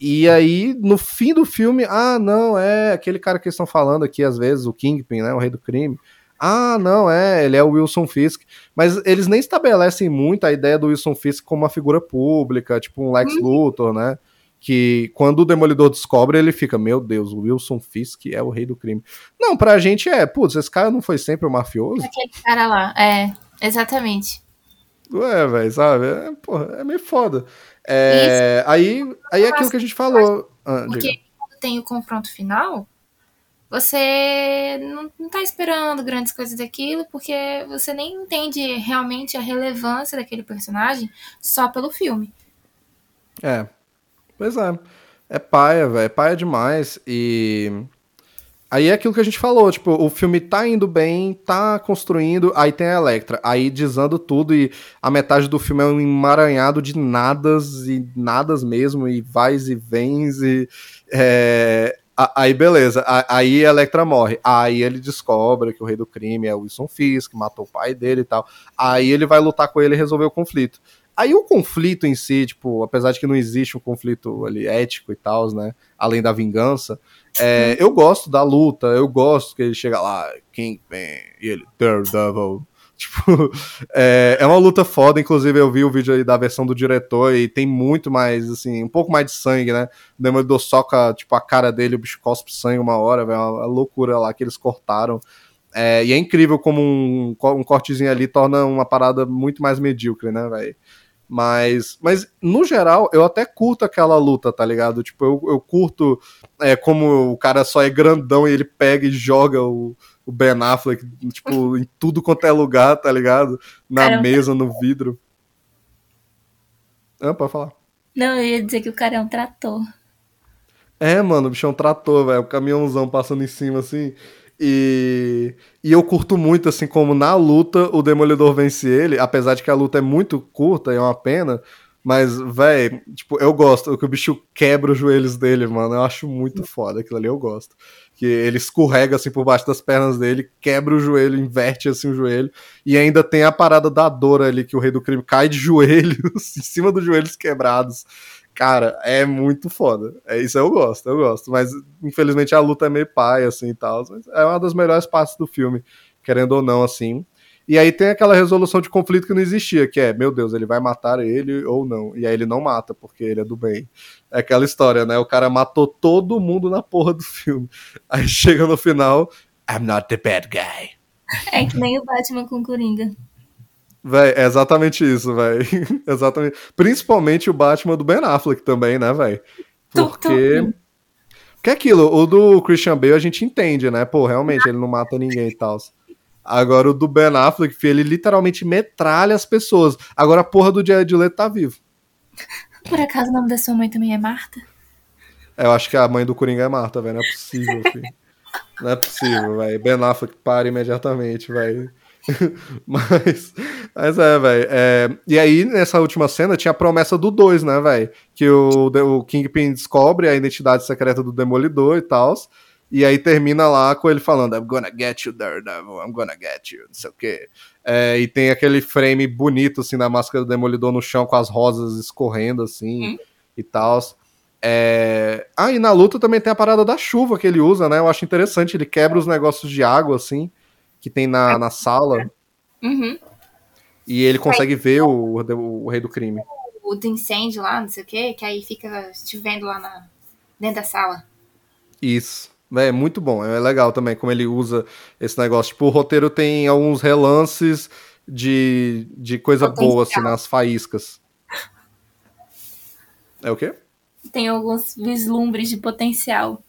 E aí, no fim do filme, ah, não, é aquele cara que eles estão falando aqui, às vezes, o Kingpin, né, o Rei do Crime. Ah, não, é, ele é o Wilson Fisk. Mas eles nem estabelecem muito a ideia do Wilson Fisk como uma figura pública, tipo um Lex Luthor, né? Que quando o Demolidor descobre, ele fica, meu Deus, o Wilson Fisk é o rei do crime. Não, pra gente é, putz, esse cara não foi sempre o mafioso? Aquele cara lá, é, exatamente. Ué, velho, sabe? É, porra, é meio foda. É, aí, aí é aquilo que a gente falou. Ah, diga. Porque quando tem o confronto final, você não, não tá esperando grandes coisas daquilo, porque você nem entende realmente a relevância daquele personagem só pelo filme. É. Pois é. É paia, velho. É paia demais. E. Aí é aquilo que a gente falou, tipo, o filme tá indo bem, tá construindo, aí tem a Electra, aí desando tudo e a metade do filme é um emaranhado de nadas e nadas mesmo, e vais e vens e... É, aí beleza, aí a Electra morre, aí ele descobre que o rei do crime é o Wilson Fisk, matou o pai dele e tal, aí ele vai lutar com ele e resolver o conflito. Aí o conflito em si, tipo, apesar de que não existe um conflito ali ético e tal, né? Além da vingança, é, eu gosto da luta, eu gosto que ele chega lá, Kingpin, e ele, Daredevil. Tipo, é, é uma luta foda, inclusive eu vi o vídeo aí da versão do diretor e tem muito mais, assim, um pouco mais de sangue, né? O Demolidor soca, tipo, a cara dele, o bicho cospe sangue uma hora, velho, uma loucura lá que eles cortaram. É, e é incrível como um, um cortezinho ali torna uma parada muito mais medíocre, né, velho? Mas, mas, no geral, eu até curto aquela luta, tá ligado? Tipo, eu, eu curto é, como o cara só é grandão e ele pega e joga o, o Ben Affleck, tipo, em tudo quanto é lugar, tá ligado? Na Caramba. mesa, no vidro. Ah, pode falar. Não, eu ia dizer que o cara é um trator. É, mano, o bicho é um trator, velho. O caminhãozão passando em cima, assim. E, e eu curto muito, assim, como na luta o Demolidor vence ele, apesar de que a luta é muito curta e é uma pena. Mas, velho, tipo, eu gosto que o bicho quebra os joelhos dele, mano. Eu acho muito foda aquilo ali, eu gosto. Que ele escorrega assim por baixo das pernas dele, quebra o joelho, inverte assim o joelho. E ainda tem a parada da dor ali, que o rei do crime cai de joelhos, em cima dos joelhos quebrados. Cara, é muito foda. É isso eu gosto, eu gosto. Mas infelizmente a luta é meio pai, assim e tal. é uma das melhores partes do filme, querendo ou não, assim. E aí tem aquela resolução de conflito que não existia, que é, meu Deus, ele vai matar ele ou não. E aí ele não mata, porque ele é do bem. É aquela história, né? O cara matou todo mundo na porra do filme. Aí chega no final, I'm not the bad guy. É que nem o Batman com Coringa. Véi, é exatamente isso, véi. exatamente. Principalmente o Batman do Ben Affleck também, né, véi? Porque. Que é aquilo, o do Christian Bale a gente entende, né? Pô, realmente, ele não mata ninguém e tal. Agora o do Ben Affleck, ele literalmente metralha as pessoas. Agora a porra do Jared Leto tá vivo. Por acaso o nome da sua mãe também é Marta? Eu acho que a mãe do Coringa é Marta, velho. Não é possível, filho. Não é possível, velho. Ben Affleck para imediatamente, velho. mas, mas é, velho. É, e aí, nessa última cena, tinha a promessa do 2, né, velho? Que o, o Kingpin descobre a identidade secreta do Demolidor e tal. E aí termina lá com ele falando: I'm gonna get you, Daredevil, I'm gonna get you, não sei o quê. É, e tem aquele frame bonito, assim, da máscara do Demolidor no chão com as rosas escorrendo, assim, hum. e tal. É... Ah, e na luta também tem a parada da chuva que ele usa, né? Eu acho interessante, ele quebra os negócios de água, assim que tem na, na sala. Uhum. E ele consegue ver o, o, rei do crime. O do incêndio lá, não sei o quê, que aí fica te vendo lá na, dentro da sala. Isso. É muito bom, é legal também como ele usa esse negócio. Tipo, o roteiro tem alguns relances de, de coisa Potencial. boa, assim, nas faíscas. É o quê? Tem alguns vislumbres de potencial.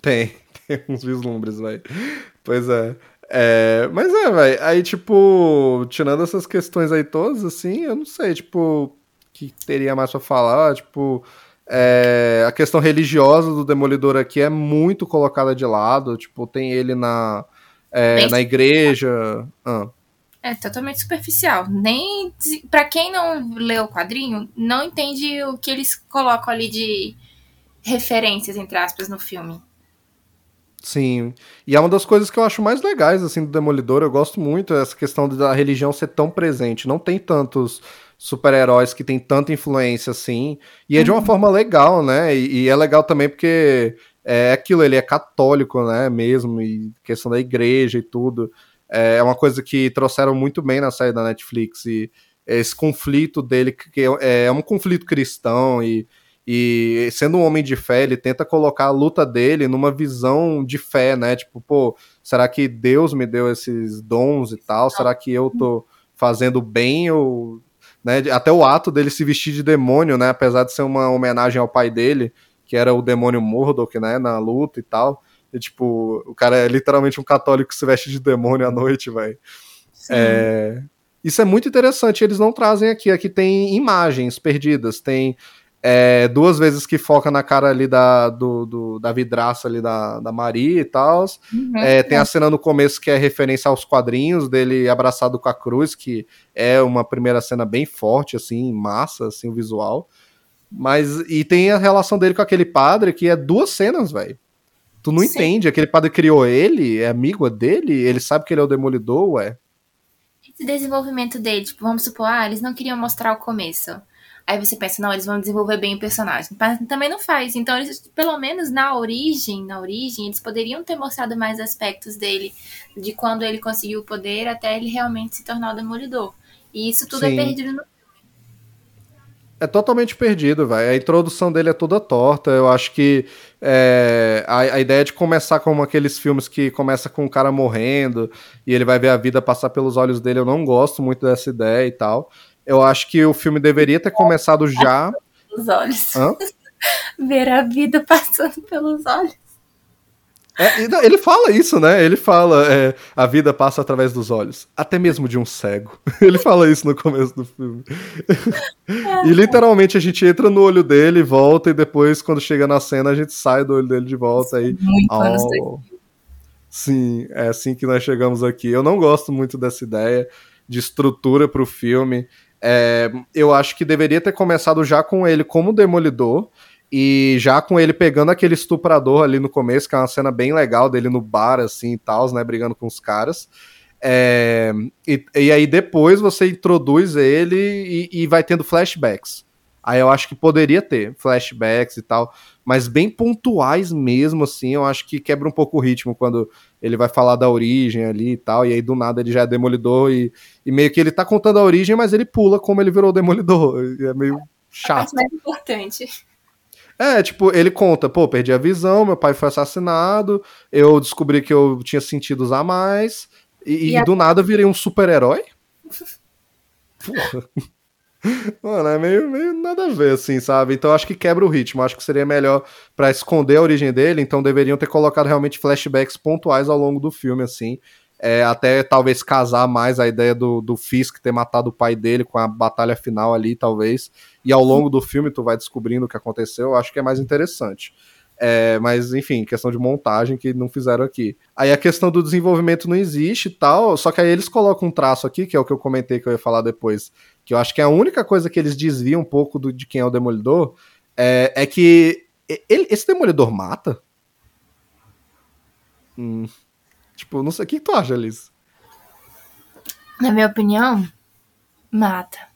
Tem, tem uns vislumbres, velho. Pois é. É, mas é, velho. Aí, tipo, tirando essas questões aí todas, assim, eu não sei, tipo, que teria mais pra falar. Tipo, é, a questão religiosa do Demolidor aqui é muito colocada de lado. Tipo, tem ele na, é, na igreja. Ah. É totalmente superficial. Nem para quem não leu o quadrinho, não entende o que eles colocam ali de referências entre aspas no filme. Sim. E é uma das coisas que eu acho mais legais assim do Demolidor, eu gosto muito essa questão da religião ser tão presente. Não tem tantos super-heróis que tem tanta influência assim, e é de uma uhum. forma legal, né? E, e, é legal também porque é aquilo, ele é católico, né, mesmo, e questão da igreja e tudo. É, é uma coisa que trouxeram muito bem na série da Netflix e esse conflito dele que é, é um conflito cristão e e sendo um homem de fé, ele tenta colocar a luta dele numa visão de fé, né? Tipo, pô, será que Deus me deu esses dons e tal? Será que eu tô fazendo bem ou né? Até o ato dele se vestir de demônio, né? Apesar de ser uma homenagem ao pai dele, que era o demônio Mordok, né? Na luta e tal. E, tipo, o cara é literalmente um católico que se veste de demônio à noite, velho. É, isso é muito interessante, eles não trazem aqui. Aqui tem imagens perdidas, tem é, duas vezes que foca na cara ali da, do, do da vidraça ali da, da Maria e tal. Uhum, é, tem a cena no começo que é referência aos quadrinhos dele abraçado com a cruz, que é uma primeira cena bem forte, assim, massa, assim, o visual. Mas, e tem a relação dele com aquele padre, que é duas cenas, velho. Tu não Sim. entende, aquele padre criou ele, é amigo dele, ele sabe que ele é o demolidor, ué. Esse desenvolvimento dele, tipo, vamos supor, ah, eles não queriam mostrar o começo. Aí você pensa, não, eles vão desenvolver bem o personagem. Mas também não faz. Então, eles, pelo menos na origem, na origem, eles poderiam ter mostrado mais aspectos dele, de quando ele conseguiu o poder até ele realmente se tornar o demolidor. E isso tudo é Sim. é perdido no é totalmente perdido, vai. A introdução dele é toda torta. Eu acho que é, a, a, ideia de começar como aqueles filmes que começa com o cara morrendo e ele vai ver a vida passar pelos olhos dele, eu não gosto muito dessa ideia e tal. Eu acho que o filme deveria ter começado já. Pelos olhos. Hã? Ver a vida passando pelos olhos. É, ele fala isso, né? Ele fala, é, a vida passa através dos olhos, até mesmo de um cego. Ele fala isso no começo do filme. e literalmente a gente entra no olho dele, volta e depois quando chega na cena a gente sai do olho dele de volta aí. Muito oh, Sim, é assim que nós chegamos aqui. Eu não gosto muito dessa ideia de estrutura para o filme. É, eu acho que deveria ter começado já com ele como demolidor. E já com ele pegando aquele estuprador ali no começo, que é uma cena bem legal dele no bar, assim e tal, né? Brigando com os caras. É, e, e, aí depois você introduz ele e, e, vai tendo flashbacks. Aí eu acho que poderia ter flashbacks e tal, mas bem pontuais mesmo, assim. Eu acho que quebra um pouco o ritmo quando ele vai falar da origem ali e tal, e aí do nada ele já é demolidor e, e meio que ele tá contando a origem, mas ele pula como ele virou demolidor. É meio chato. É mais importante. É, tipo, ele conta, pô, perdi a visão, meu pai foi assassinado, eu descobri que eu tinha sentidos a mais, e, e a... do nada virei um super-herói? Porra. Mano, é meio, meio nada a ver, assim, sabe? Então acho que quebra o ritmo. Acho que seria melhor para esconder a origem dele, então deveriam ter colocado realmente flashbacks pontuais ao longo do filme, assim. É, até talvez casar mais a ideia do, do Fisk ter matado o pai dele com a batalha final ali, talvez. E ao longo do filme tu vai descobrindo o que aconteceu, eu acho que é mais interessante. É, mas, enfim, questão de montagem que não fizeram aqui. Aí a questão do desenvolvimento não existe e tal, só que aí eles colocam um traço aqui, que é o que eu comentei que eu ia falar depois, que eu acho que é a única coisa que eles desviam um pouco do, de quem é o Demolidor, é, é que ele, esse Demolidor mata? Hum, tipo, não sei, o que tu acha, Alice? Na minha opinião, mata.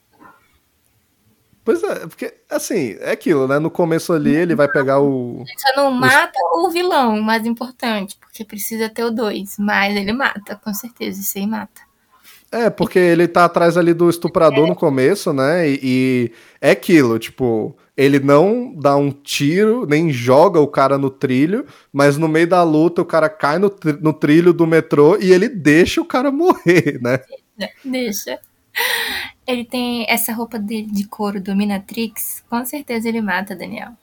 Pois é, porque, assim, é aquilo, né? No começo ali ele vai pegar o. Só não mata o vilão, mais importante, porque precisa ter o dois. Mas ele mata, com certeza, isso aí mata. É, porque ele tá atrás ali do estuprador é. no começo, né? E, e, é aquilo, tipo, ele não dá um tiro, nem joga o cara no trilho, mas no meio da luta o cara cai no, no trilho do metrô e ele deixa o cara morrer, né? Deixa. Ele tem essa roupa dele de couro do Minatrix, com certeza ele mata Daniel.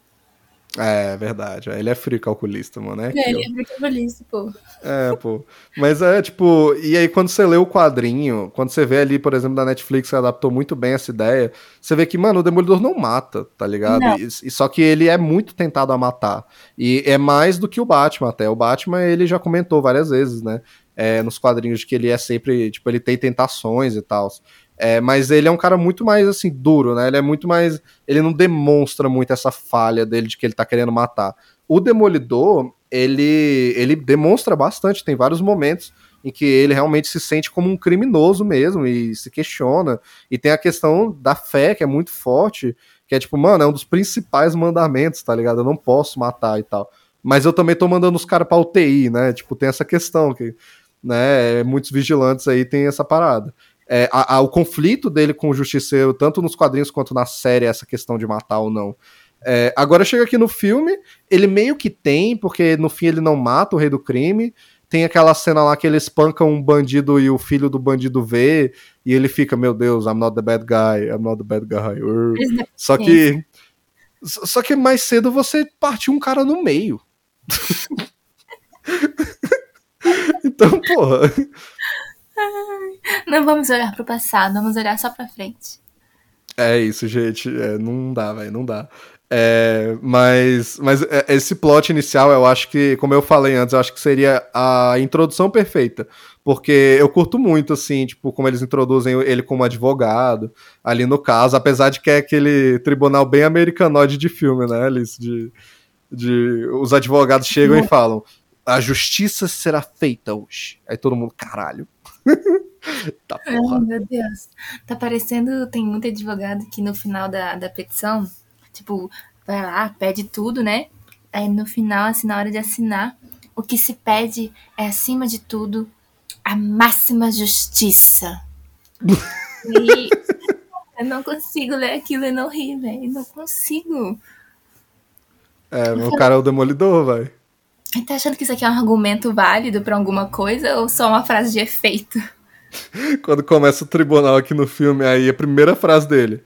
É, verdade. Ele é free calculista, mano. É, é ele é free calculista, pô. É, pô. Mas é, tipo, e aí quando você lê o quadrinho, quando você vê ali, por exemplo, da Netflix, que adaptou muito bem essa ideia, você vê que, mano, o Demolidor não mata, tá ligado? E, e, só que ele é muito tentado a matar. E é mais do que o Batman até. O Batman, ele já comentou várias vezes, né? É, nos quadrinhos que ele é sempre, tipo, ele tem tentações e tal. É, mas ele é um cara muito mais assim duro, né? Ele é muito mais, ele não demonstra muito essa falha dele de que ele tá querendo matar. O Demolidor, ele ele demonstra bastante, tem vários momentos em que ele realmente se sente como um criminoso mesmo e se questiona. E tem a questão da fé, que é muito forte, que é tipo, mano, é um dos principais mandamentos, tá ligado? Eu não posso matar e tal. Mas eu também tô mandando os caras pra UTI, né? Tipo, tem essa questão que, né, muitos vigilantes aí tem essa parada é, a, a, o conflito dele com o Justiceiro, tanto nos quadrinhos quanto na série, essa questão de matar ou não. É, agora chega aqui no filme, ele meio que tem, porque no fim ele não mata o rei do crime. Tem aquela cena lá que ele espanca um bandido e o filho do bandido vê, e ele fica, meu Deus, I'm not the bad guy, I'm not the bad guy. Só que. Só que mais cedo você partiu um cara no meio. Então, porra. Não vamos olhar pro passado, vamos olhar só pra frente. É isso, gente. É, não dá, velho, não dá. É, mas, mas é, esse plot inicial, eu acho que, como eu falei antes, eu acho que seria a introdução perfeita. Porque eu curto muito, assim, tipo, como eles introduzem ele como advogado, ali no caso, apesar de que é aquele tribunal bem americanoide de filme, né, Alice? De, de, os advogados chegam e falam: a justiça será feita hoje. Aí todo mundo, caralho. tá porra. Ai, meu Deus. Tá parecendo, tem muito advogado que no final da, da petição, tipo, vai lá, pede tudo, né? Aí no final, assim, na hora de assinar, o que se pede é, acima de tudo, a máxima justiça. e eu não consigo ler aquilo e não rir, velho. Não consigo. É, o cara é o demolidor, vai. Tá achando que isso aqui é um argumento válido para alguma coisa ou só uma frase de efeito? Quando começa o tribunal aqui no filme, aí a primeira frase dele: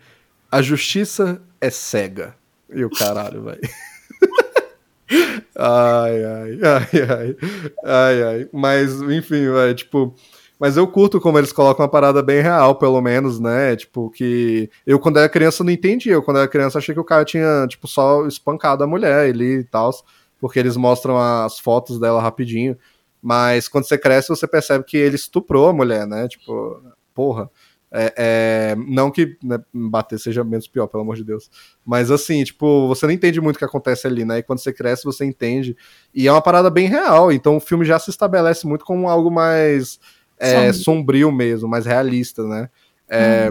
A justiça é cega. E o caralho, vai. ai, ai, ai, ai, ai, ai. Mas, enfim, vai, tipo. Mas eu curto como eles colocam uma parada bem real, pelo menos, né? Tipo, que eu, quando era criança, não entendia. Eu, quando era criança, achei que o cara tinha, tipo, só espancado a mulher ali e tal. Porque eles mostram as fotos dela rapidinho. Mas quando você cresce, você percebe que ele estuprou a mulher, né? Tipo, porra. É, é, não que né, bater seja menos pior, pelo amor de Deus. Mas assim, tipo, você não entende muito o que acontece ali, né? E quando você cresce, você entende. E é uma parada bem real. Então o filme já se estabelece muito como algo mais é, sombrio mesmo, mais realista, né?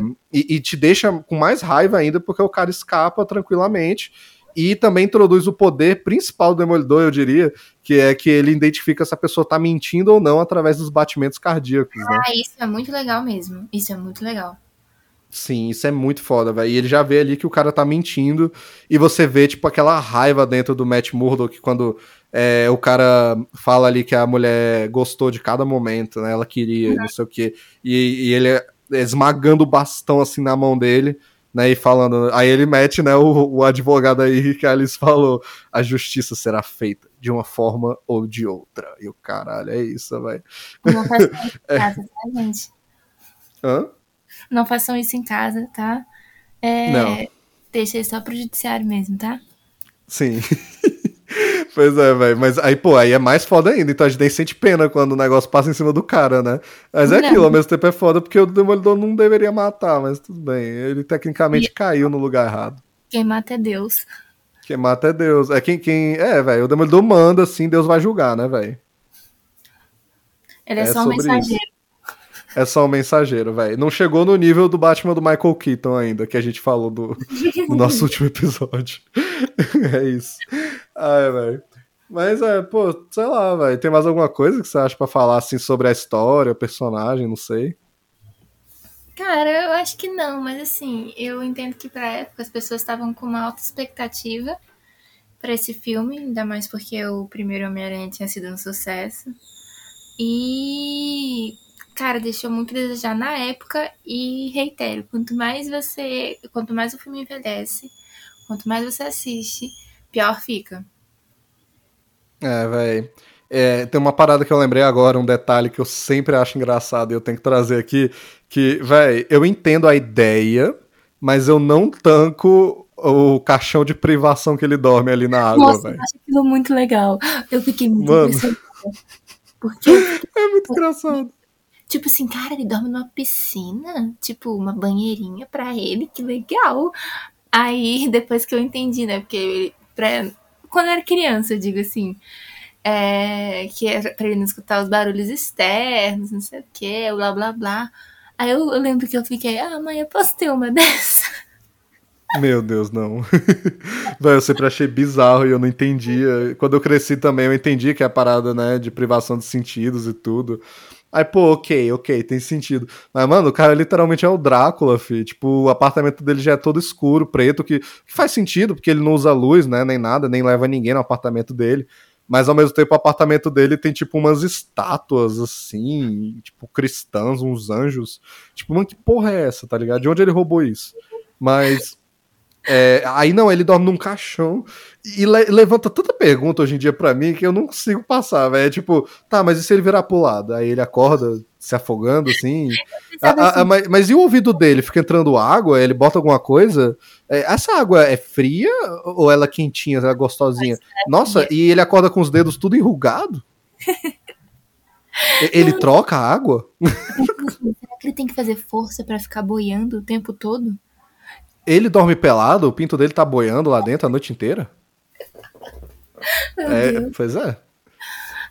Hum. e, e, te deixa com mais raiva ainda porque o cara escapa tranquilamente e também introduz o poder principal do Demolidor, eu diria, que é que ele identifica se a pessoa tá mentindo ou não através dos batimentos cardíacos. Né? Ah, isso é muito legal mesmo. Isso é muito legal. Sim, isso é muito foda, velho. E ele já vê ali que o cara tá mentindo e você vê, tipo, aquela raiva dentro do Matt Murdock quando é, o cara fala ali que a mulher gostou de cada momento, né? Ela queria, uhum. não sei o quê. E, e ele é esmagando o bastão assim na mão dele né, e falando, aí ele mete, né, o, o advogado aí que a Alice falou, a justiça será feita de uma forma ou de outra. E o caralho, é isso, vai. Não façam isso em casa, tá, gente? Hã? Não façam isso em casa, tá? É, Não. Deixa isso só pro judiciário mesmo, tá? Sim. Pois é, velho. Mas aí, pô, aí é mais foda ainda. Então a gente nem sente pena quando o negócio passa em cima do cara, né? Mas é não. aquilo, ao mesmo tempo é foda porque o Demolidor não deveria matar, mas tudo bem. Ele tecnicamente e... caiu no lugar errado. Quem mata é Deus. Quem mata é Deus. É quem. quem... É, velho. O Demolidor manda, assim, Deus vai julgar, né, velho? Ele é, é só um mensageiro. Isso. É só um mensageiro, velho. Não chegou no nível do Batman do Michael Keaton ainda, que a gente falou do, do nosso último episódio. é isso. Ai, velho. Mas é, pô, sei lá, velho. Tem mais alguma coisa que você acha para falar assim sobre a história, o personagem, não sei? Cara, eu acho que não, mas assim, eu entendo que pra época as pessoas estavam com uma alta expectativa para esse filme, ainda mais porque o primeiro Homem-Aranha tinha sido um sucesso. E cara, deixou muito a desejar na época e reitero, quanto mais você, quanto mais o filme envelhece, quanto mais você assiste, pior fica. É, velho. É, tem uma parada que eu lembrei agora, um detalhe que eu sempre acho engraçado e eu tenho que trazer aqui, que, velho, eu entendo a ideia, mas eu não tanco o caixão de privação que ele dorme ali na água, velho. Eu acho aquilo muito legal. Eu fiquei muito Mano. Porque... É muito engraçado. Tipo assim, cara, ele dorme numa piscina, tipo, uma banheirinha pra ele, que legal. Aí, depois que eu entendi, né, porque ele, pra, quando era criança, eu digo assim, é, que era pra ele não escutar os barulhos externos, não sei o que, blá blá blá. Aí eu, eu, lembro que eu fiquei, ah, mãe, eu posso ter uma dessa? Meu Deus, não. eu sempre achei bizarro e eu não entendia. Quando eu cresci também, eu entendi que é a parada, né, de privação de sentidos e tudo. Aí, pô, ok, ok, tem sentido. Mas, mano, o cara literalmente é o Drácula, fi. Tipo, o apartamento dele já é todo escuro, preto, que, que faz sentido, porque ele não usa luz, né, nem nada, nem leva ninguém no apartamento dele. Mas ao mesmo tempo o apartamento dele tem tipo umas estátuas assim, tipo cristãs, uns anjos. Tipo, mano, que porra é essa, tá ligado? De onde ele roubou isso? Mas É, aí não, ele dorme num caixão e le levanta tanta pergunta hoje em dia pra mim que eu não consigo passar, velho. É tipo, tá, mas e se ele virar pro lado? Aí ele acorda se afogando, assim. a, a, a, mas, mas, e o ouvido dele? Fica entrando água? Ele bota alguma coisa? É, essa água é fria ou ela é quentinha, ela é gostosinha? É Nossa, e ele acorda com os dedos tudo enrugado? ele troca a água? Será que ele tem que fazer força para ficar boiando o tempo todo? Ele dorme pelado? O pinto dele tá boiando lá dentro a noite inteira? É, pois é.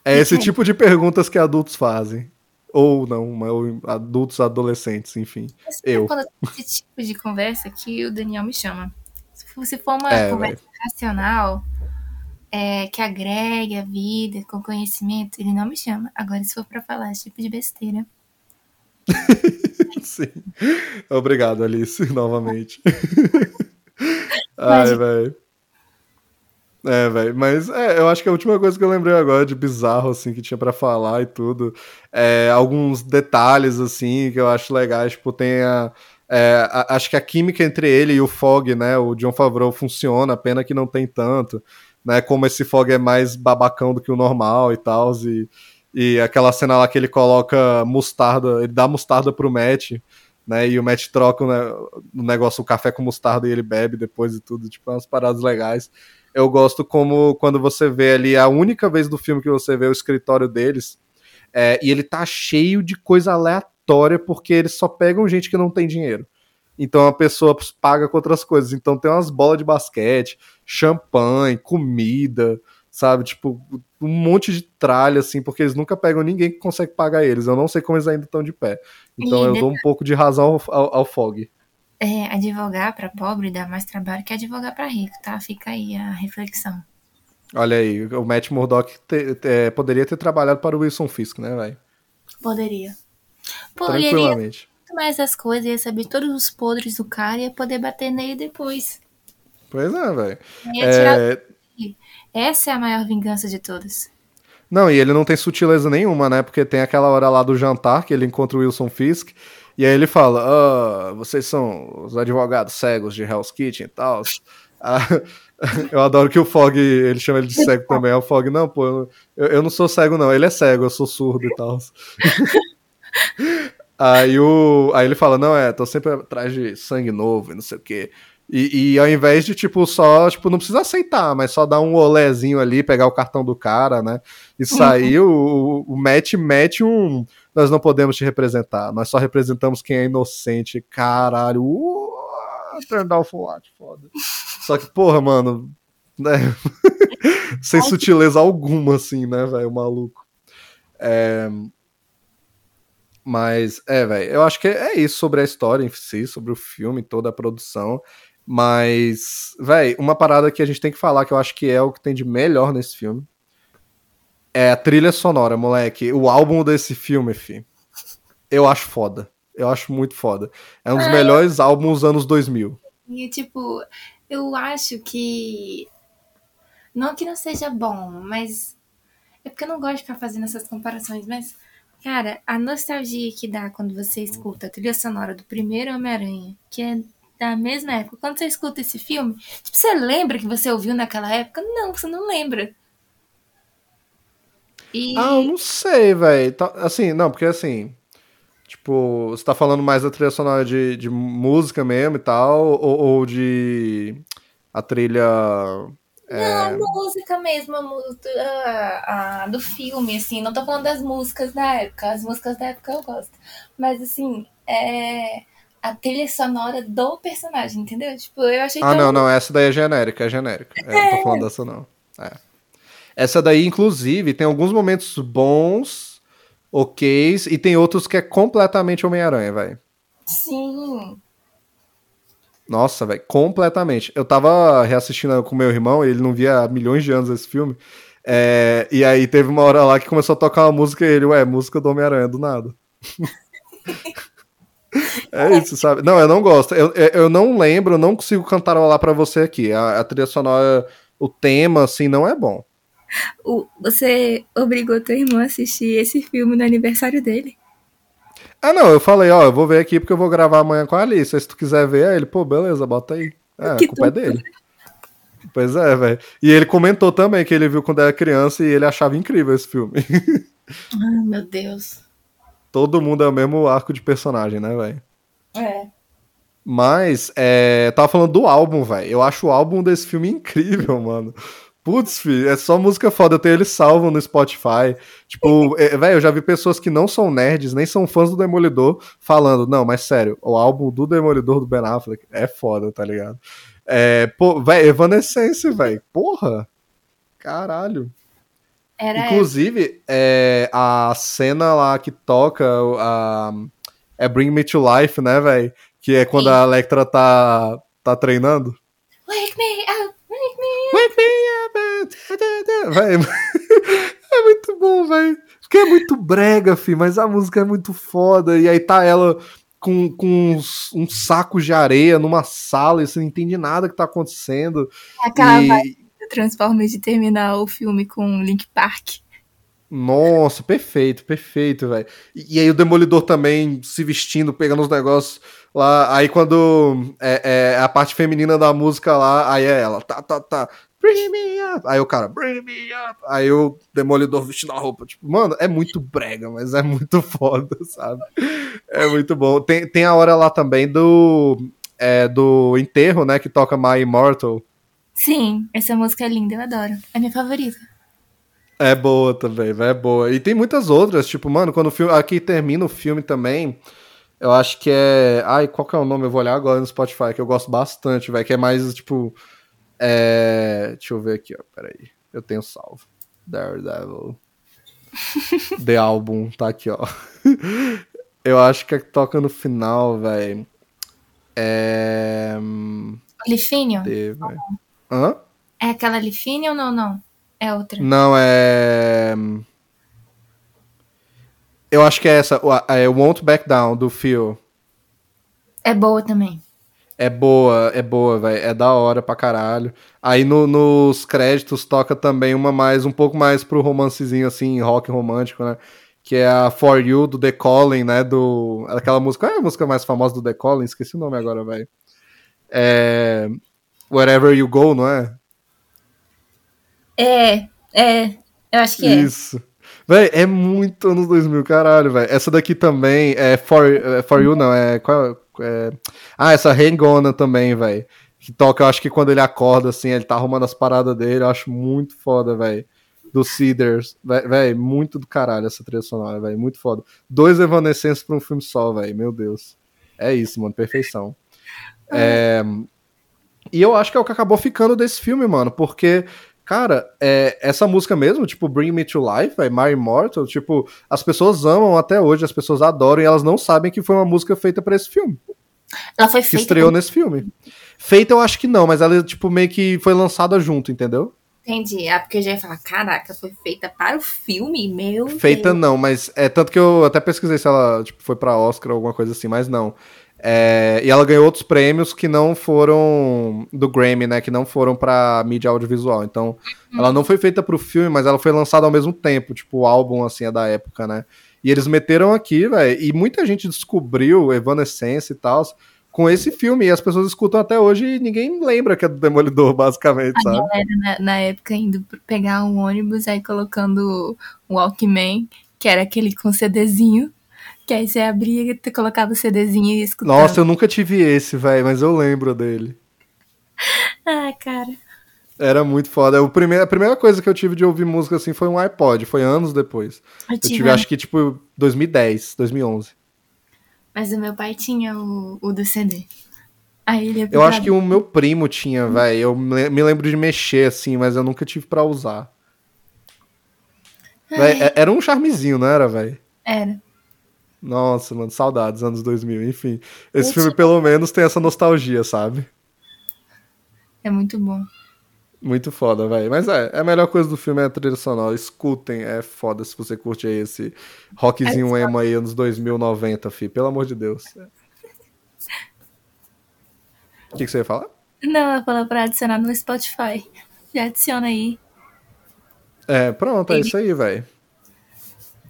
É esse tipo de perguntas que adultos fazem. Ou não, ou adultos, adolescentes, enfim. eu. Quando esse tipo de conversa que o Daniel me chama. Se for uma é, conversa véio. racional, é, que agregue a vida com conhecimento, ele não me chama. Agora, se for pra falar esse tipo de besteira. Sim. Obrigado, Alice, novamente. Ai, velho. É, velho, mas é, eu acho que a última coisa que eu lembrei agora de bizarro, assim, que tinha para falar e tudo, é alguns detalhes, assim, que eu acho legais, tipo, tem a, é, a, acho que a química entre ele e o Fog, né, o John Favreau funciona, pena que não tem tanto, né, como esse Fog é mais babacão do que o normal e tal, e, e aquela cena lá que ele coloca mostarda, ele dá mostarda pro Matt, né, e o Matt troca o negócio, o café com mostarda e ele bebe depois e tudo, tipo, umas paradas legais eu gosto como quando você vê ali a única vez do filme que você vê o escritório deles é, e ele tá cheio de coisa aleatória porque eles só pegam gente que não tem dinheiro. Então a pessoa paga com outras coisas. Então tem umas bolas de basquete, champanhe, comida, sabe? Tipo, um monte de tralha, assim, porque eles nunca pegam ninguém que consegue pagar eles. Eu não sei como eles ainda estão de pé. Então e eu dou um pouco de razão ao, ao, ao Fog é, advogar para pobre dá mais trabalho que advogar para rico, tá? Fica aí a reflexão. Olha aí, o Matt Murdock te, te, poderia ter trabalhado para o Wilson Fisk, né, velho? Poderia. Poderia Tranquilamente. mais as coisas, ia saber todos os podres do cara e ia poder bater nele depois. Pois é, velho. É... Essa é a maior vingança de todas. Não, e ele não tem sutileza nenhuma, né? Porque tem aquela hora lá do jantar que ele encontra o Wilson Fisk e aí ele fala: ah, vocês são os advogados cegos de Hell's Kitchen e tal. Ah, eu adoro que o Fog, ele chama ele de cego também. É o Fog, não, pô, eu, eu não sou cego, não. Ele é cego, eu sou surdo e tal. aí, o, aí ele fala: não, é, tô sempre atrás de sangue novo e não sei o quê. E, e, ao invés de, tipo, só, tipo, não precisa aceitar, mas só dar um olézinho ali, pegar o cartão do cara, né? E sair, uhum. o, o Matt mete um. Nós não podemos te representar, nós só representamos quem é inocente. Caralho, uh, turn down for what? Foda. Só que, porra, mano, né? Sem sutileza alguma, assim, né, velho, maluco. É... Mas, é, velho, eu acho que é isso sobre a história em si, sobre o filme, toda a produção. Mas, velho, uma parada que a gente tem que falar que eu acho que é o que tem de melhor nesse filme é a trilha sonora, moleque. O álbum desse filme, fi. Eu acho foda. Eu acho muito foda. É um dos ah, melhores álbuns dos anos 2000. E, tipo, eu acho que. Não que não seja bom, mas. É porque eu não gosto de ficar fazendo essas comparações, mas. Cara, a nostalgia que dá quando você escuta a trilha sonora do primeiro Homem-Aranha, que é da mesma época. Quando você escuta esse filme, tipo, você lembra que você ouviu naquela época? Não, você não lembra. E... Ah, eu não sei, velho. Tá, assim, não, porque assim. Tipo, você tá falando mais da trilha sonora de, de música mesmo e tal, ou, ou de. a trilha. É... Não, música mesmo, a, a, do filme, assim. Não tô falando das músicas da época. As músicas da época eu gosto. Mas, assim, é a trilha sonora do personagem, entendeu? Tipo, eu achei Ah, tão... não, não, essa daí é genérica, é genérica. É, é. Não tô falando dessa, não. É. Essa daí, inclusive, tem alguns momentos bons, ok, e tem outros que é completamente Homem-Aranha, velho. Sim. Nossa, velho, completamente. Eu tava reassistindo com meu irmão, ele não via há milhões de anos esse filme. É, e aí teve uma hora lá que começou a tocar uma música e ele, ué, música do Homem-Aranha, do nada. É isso, sabe? Não, eu não gosto. Eu, eu não lembro, eu não consigo cantarolar para você aqui. A, a, trilha sonora, o tema, assim, não é bom. O, você obrigou teu irmão a assistir esse filme no aniversário dele? Ah, não, eu falei, ó, eu vou ver aqui porque eu vou gravar amanhã com a Alice. Se tu quiser ver, aí ele, pô, beleza, bota aí. É, a culpa é dele. Pois é, velho. E ele comentou também que ele viu quando era criança e ele achava incrível esse filme. Ai, meu Deus. Todo mundo é o mesmo arco de personagem, né, velho? É. Mas, é, tava falando do álbum, velho. Eu acho o álbum desse filme incrível, mano. Putz, filho, é só música foda. Eu tenho ele salvo no Spotify. Tipo, é, velho, eu já vi pessoas que não são nerds, nem são fãs do Demolidor, falando, não, mas sério, o álbum do Demolidor do Ben Affleck é foda, tá ligado? É, pô, velho, Evanescence, velho. Porra. Caralho. Era Inclusive, é, a cena lá que toca a, é Bring Me to Life, né, velho? Que é quando Sim. a Electra tá, tá treinando. Wake me up, wake me up. Wake me up, é muito bom, velho. Porque é muito brega, fi, mas a música é muito foda. E aí tá ela com, com uns- um saco de areia numa sala e você não entende nada que tá acontecendo. Aquela E- vibe do Transformers de terminar o filme com Link Park. Nossa, perfeito, perfeito, velho. E, aí o Demolidor também se vestindo, pegando os negócios lá. Aí quando é, é a parte feminina da música lá, aí é ela, tá, tá, tá. Bring me up. Aí o cara, bring me up. Aí o Demolidor vestindo a roupa. Tipo, mano, é muito brega, mas é muito foda, sabe? É muito bom. Tem, tem a hora lá também do, é, do enterro, né? Que toca My Immortal. Sim, essa música é linda, eu adoro. É minha favorita. É boa também, velho, é boa. E tem muitas outras, tipo, mano, quando o filme. Aqui termina o filme também. Eu acho que é. Ai, qual que é o nome? Eu vou olhar agora no Spotify, que eu gosto bastante, velho. Que é mais, tipo. É... Deixa eu ver aqui, ó. Peraí. Eu tenho salvo. Daredevil. The Album, tá aqui, ó. Eu acho que é que toca no final, velho. É. Lifinion? Cadê, velho? Hã? É aquela Lifinion ou não, não? É outra. Não, é. Eu acho que é essa. É Won't Back Down, do Phil. É boa também. É boa, é boa, velho. É da hora pra caralho. Aí no- nos créditos toca também uma mais, um pouco mais pro romancezinho, assim, rock romântico, né? Que é a For You, do The Calling, né? Do... Aquela música. Qual é a música mais famosa do The Calling? Esqueci o nome agora, velho. É. Wherever You Go, não é? É, é. Eu acho que é. Isso. Véi, é muito anos 2000, caralho, velho. Essa daqui também é For, é for You, não, é, qual- é- Ah, essa Hangona também, velho. Que toca, eu acho que quando ele acorda, assim, ele tá arrumando as paradas dele, eu acho muito foda, velho. Do Cedars. Velho, muito do caralho essa trilha sonora, velho. Muito foda. Dois Evanescence pra um filme só, velho. Meu Deus. É isso, mano. Perfeição. É... E eu acho que é o que acabou ficando desse filme, mano. Porque, cara, é, essa música mesmo, tipo, Bring Me to Life, véio, My Immortal, tipo, as pessoas amam até hoje, as pessoas adoram e elas não sabem que foi uma música feita pra esse filme. Ela foi Que feita. estreou nesse filme. Feita eu acho que não, mas ela, tipo, meio que foi lançada junto, entendeu? Entendi. Ah, porque eu já ia falar, caraca, foi feita para o filme, meu Feita Deus. não, mas é tanto que eu até pesquisei se ela tipo, foi pra Oscar ou alguma coisa assim, mas não. É, e ela ganhou outros prêmios que não foram do Grammy, né? Que não foram pra mídia audiovisual. Então, ela não foi feita pro filme, mas ela foi lançada ao mesmo tempo. Tipo, o álbum, assim, é da época, né? E eles meteram aqui, velho. E muita gente descobriu Evanescence e tal com esse filme. E as pessoas escutam até hoje e ninguém lembra que é do Demolidor, basicamente, sabe? Era na, na época indo pegar um ônibus, aí colocando o Walkman, que era aquele com CDzinho. Que aí você abria, tu colocava o CDzinho e escutava. Nossa, eu nunca tive esse, velho, mas eu lembro dele. Ah, cara. Era muito foda. O primeiro, a primeira coisa que eu tive de ouvir música assim foi um iPod, foi anos depois. Eu Eu tive, tive, acho que, tipo, 2010, 2011. Mas o meu pai tinha o, o do CD. Aí ele Eu acho que o meu primo tinha, velho. Eu me lembro de mexer assim, mas eu nunca tive pra usar. Véi, é- era um charmezinho, não era, velho? Era. Nossa, mano, saudades, anos 2000, enfim. Esse filme, pelo menos, tem essa nostalgia, sabe? É muito bom. Muito foda, velho. Mas é, a melhor coisa do filme é a trilha sonora. Escutem, é foda se você curte aí esse rockzinho emo aí, anos 2000, 90, fi. Pelo amor de Deus. O que, que você ia falar? Não, eu ia falar pra adicionar no Spotify. Já adiciona aí. É, pronto, é isso aí, velho.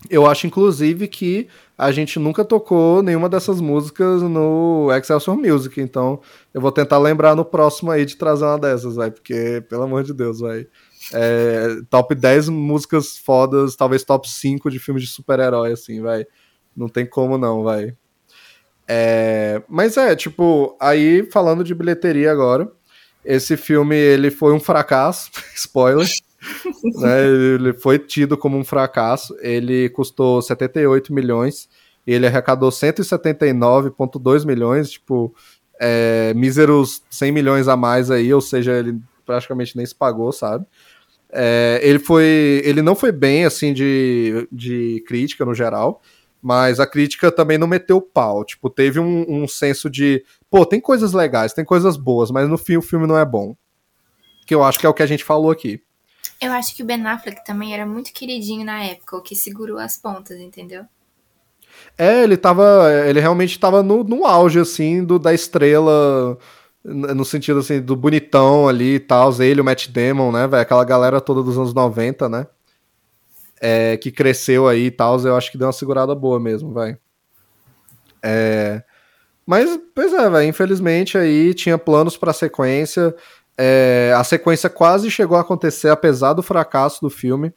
Eu acho, inclusive, que a gente nunca tocou nenhuma dessas músicas no Excelsior Music, então eu vou tentar lembrar no próximo aí de trazer uma dessas, vai, porque, pelo amor de Deus, vai. É, top 10 músicas fodas, talvez top 5 de filmes de super-herói, assim, vai. Não tem como não, vai. É, mas é, tipo, aí falando de bilheteria agora, esse filme ele foi um fracasso, spoiler. né, ele foi tido como um fracasso. Ele custou 78 milhões e ele arrecadou 179,2 milhões, tipo, é, míseros 100 milhões a mais aí, ou seja, ele praticamente nem se pagou, sabe? É, ele foi, ele não foi bem assim de, de crítica no geral, mas a crítica também não meteu pau. Tipo, teve um, um senso de, pô, tem coisas legais, tem coisas boas, mas no fim o filme não é bom. Que eu acho que é o que a gente falou aqui. Eu acho que o Ben Affleck também era muito queridinho na época, o que segurou as pontas, entendeu? É, ele tava. Ele realmente tava no, no auge, assim, do, da estrela. No sentido assim, do bonitão ali e tal, ele, o Matt Damon, né, velho? Aquela galera toda dos anos 90, né? É, que cresceu aí e tal, eu acho que deu uma segurada boa mesmo, vai. É. Mas, pois é, velho, infelizmente aí tinha planos pra sequência. É, a sequência quase chegou a acontecer, apesar do fracasso do filme.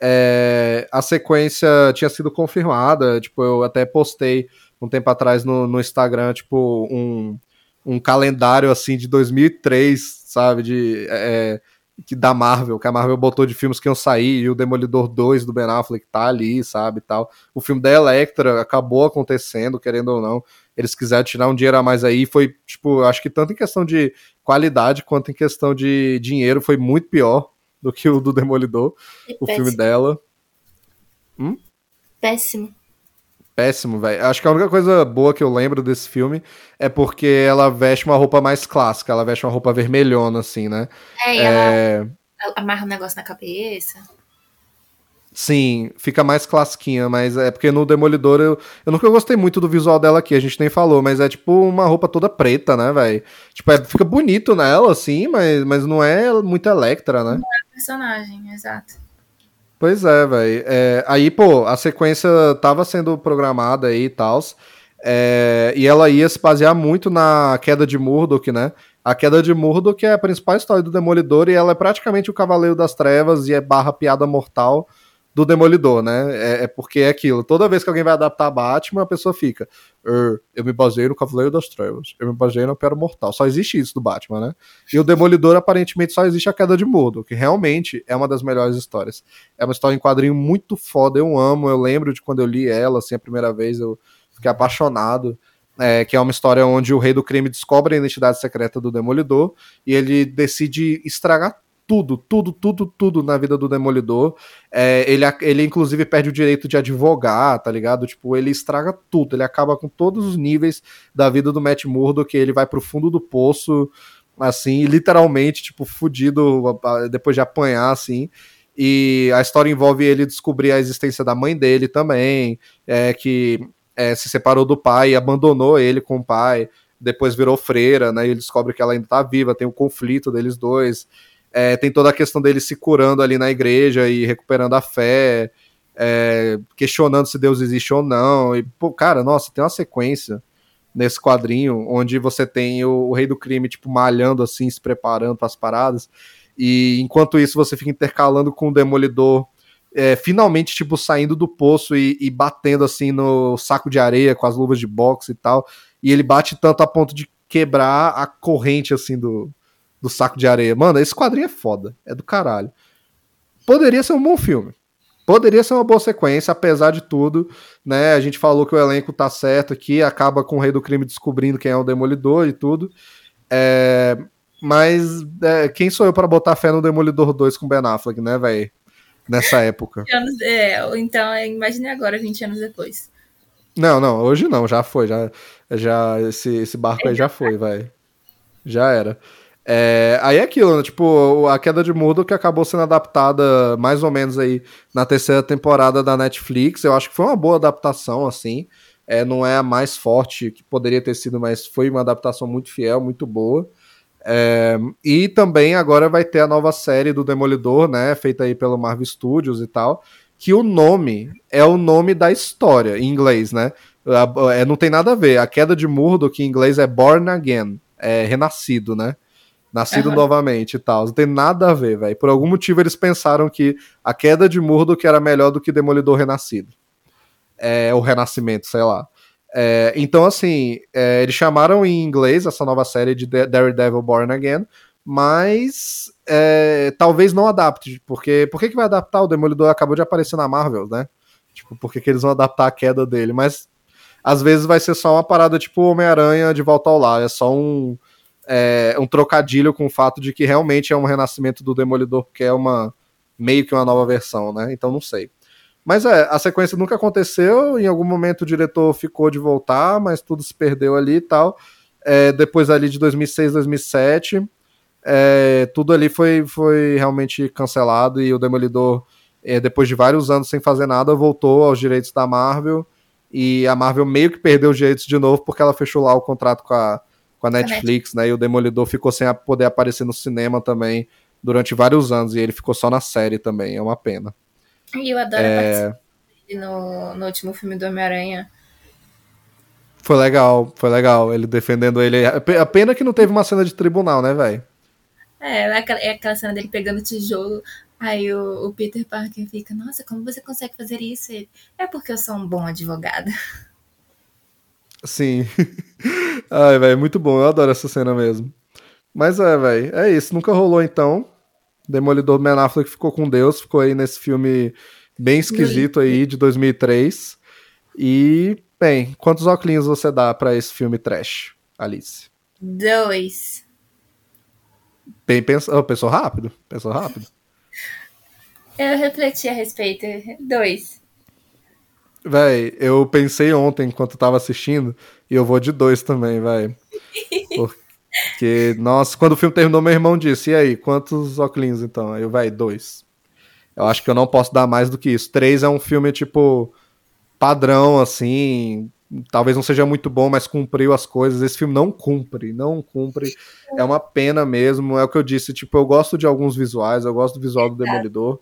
É, a sequência tinha sido confirmada, tipo, eu até postei um tempo atrás no, no Instagram, tipo, um, um calendário, assim, de 2003, sabe, de, é, que da Marvel, que a Marvel botou de filmes que iam sair, e o Demolidor 2 do Ben Affleck tá ali, sabe, tal. O filme da Electra acabou acontecendo, querendo ou não, eles quiseram tirar um dinheiro a mais aí, foi, tipo, acho que tanto em questão de qualidade quanto em questão de dinheiro foi muito pior do que o do Demolidor, É o péssimo. filme dela. Péssimo. Péssimo, velho. Acho que a única coisa boa que eu lembro desse filme é porque ela veste uma roupa mais clássica, ela veste uma roupa vermelhona, assim, né? É, e ela É... amarra um negócio na cabeça. Sim, fica mais classiquinha, mas é porque no Demolidor eu, eu nunca gostei muito do visual dela aqui, a gente nem falou, mas é tipo uma roupa toda preta, né, velho? Tipo, é- fica bonito nela, assim, mas, mas não é muito Electra, né? Personagem, exato. Pois é, velho. aí, pô, a sequência tava sendo programada aí e tal. e ela ia se basear muito na queda de Murdoch, né? A queda de Murdoch é a principal história do Demolidor e ela é praticamente o Cavaleiro das Trevas e é barra piada mortal do Demolidor, né? É, é porque é aquilo. Toda vez que alguém vai adaptar Batman, a pessoa fica. "Er, eu me baseei no Cavaleiro das Trevas. Eu me baseei no Piada Mortal. Só existe isso do Batman, né? E o Demolidor, aparentemente, só existe a queda de Murdoch, que realmente é uma das melhores histórias. É uma história em quadrinho muito foda, eu amo. Eu lembro de quando eu li ela, assim, a primeira vez, eu fiquei apaixonado. É, que é uma história onde o rei do crime descobre a identidade secreta do Demolidor e ele decide estragar tudo, tudo, tudo, tudo na vida do Demolidor. É, ele, ele, inclusive, perde o direito de advogar, tá ligado? Tipo, ele estraga tudo, ele acaba com todos os níveis da vida do Matt Murdock, que ele vai pro fundo do poço, assim, literalmente, tipo, fudido depois de apanhar, assim. E a história envolve ele descobrir a existência da mãe dele também, é, que é, se separou do pai e abandonou ele com o pai, depois virou freira, né? Ele descobre que ela ainda tá viva, tem um conflito deles dois. É, tem toda a questão dele se curando ali na igreja e recuperando a fé, é, questionando se Deus existe ou não. E, pô, cara, nossa, tem uma sequência nesse quadrinho onde você tem o, o rei do crime, tipo, malhando assim, se preparando para as paradas. E enquanto isso, você fica intercalando com o demolidor. É, finalmente, tipo, saindo do poço e, e batendo assim no saco de areia com as luvas de boxe e tal. E ele bate tanto a ponto de quebrar a corrente assim do, do saco de areia. Mano, esse quadrinho é foda. É do caralho. Poderia ser um bom filme. Poderia ser uma boa sequência, apesar de tudo, né? A gente falou que o elenco tá certo aqui, acaba com o Rei do Crime descobrindo quem é o Demolidor e tudo. É, mas é, quem sou eu para botar fé no Demolidor 2 com Ben Affleck, né, velho? Nessa época. Anos, é, então, imagine agora, 20 anos depois. Não, não, hoje não, já foi, já, já esse, esse barco aí já foi, vai. Já era. É, aí é aquilo, né? tipo, a queda de Murdoch que acabou sendo adaptada mais ou menos aí na terceira temporada da Netflix. Eu acho que foi uma boa adaptação, assim. É, não é a mais forte que poderia ter sido, mas foi uma adaptação muito fiel, muito boa. É, e também agora vai ter a nova série do Demolidor, né? Feita aí pelo Marvel Studios e tal. que o nome é o nome da história, em inglês, né? É, não tem nada a ver. A queda de Murdoch em inglês é Born Again, é renascido, né? Nascido uhum. novamente e tal. Não tem nada a ver, velho. Por algum motivo eles pensaram que a queda de Murdoch era melhor do que Demolidor Renascido. É, o Renascimento, sei lá. É, então, assim, é, eles chamaram em inglês essa nova série de Daredevil Born Again, mas é, talvez não adapte, porque por que, que vai adaptar? O Demolidor acabou de aparecer na Marvel, né? Tipo, por que, que eles vão adaptar a queda dele? Mas às vezes vai ser só uma parada tipo Homem-Aranha de volta ao lar, é só um, é, um trocadilho com o fato de que realmente é um renascimento do Demolidor, porque é uma meio que uma nova versão, né? Então não sei. Mas é, a sequência nunca aconteceu, em algum momento o diretor ficou de voltar, mas tudo se perdeu ali e tal. É, depois ali de 2006, 2007, é, tudo ali foi, foi realmente cancelado e o Demolidor, é, depois de vários anos sem fazer nada, voltou aos direitos da Marvel e a Marvel meio que perdeu os direitos de novo porque ela fechou lá o contrato com a, com a Netflix, né? E o Demolidor ficou sem poder aparecer no cinema também durante vários anos e ele ficou só na série também, é uma pena. E eu adoro é... no, no último filme do Homem-Aranha. Foi legal, foi legal. Ele defendendo ele. A pena que não teve uma cena de tribunal, né, velho? É, é aquela, é aquela cena dele pegando tijolo. Aí o, o, Peter Parker fica, nossa, como você consegue fazer isso? Ele, é porque eu sou um bom advogado. Sim. Ai, velho, muito bom. Eu adoro essa cena mesmo. Mas é, velho, é isso. Nunca rolou então. Demolidor Ben Affleck ficou com Deus, ficou aí nesse filme bem esquisito aí de 2003. E, bem, quantos óculos você dá para esse filme trash, Alice? Dois. Bem, pensa... Oh, pensou rápido? Pensou rápido? Eu refleti a respeito. Dois. Véi, eu pensei ontem enquanto tava assistindo e eu vou de dois também, véi. Porque, nossa, quando o filme terminou, meu irmão disse: E aí, quantos óculos então? Aí eu, véi, dois. Eu acho que eu não posso dar mais do que isso. Três é um filme, tipo, padrão, assim, talvez não seja muito bom, mas cumpriu as coisas. Esse filme não cumpre, não cumpre. É uma pena mesmo. É o que eu disse, tipo, eu gosto de alguns visuais, eu gosto do visual do Demolidor.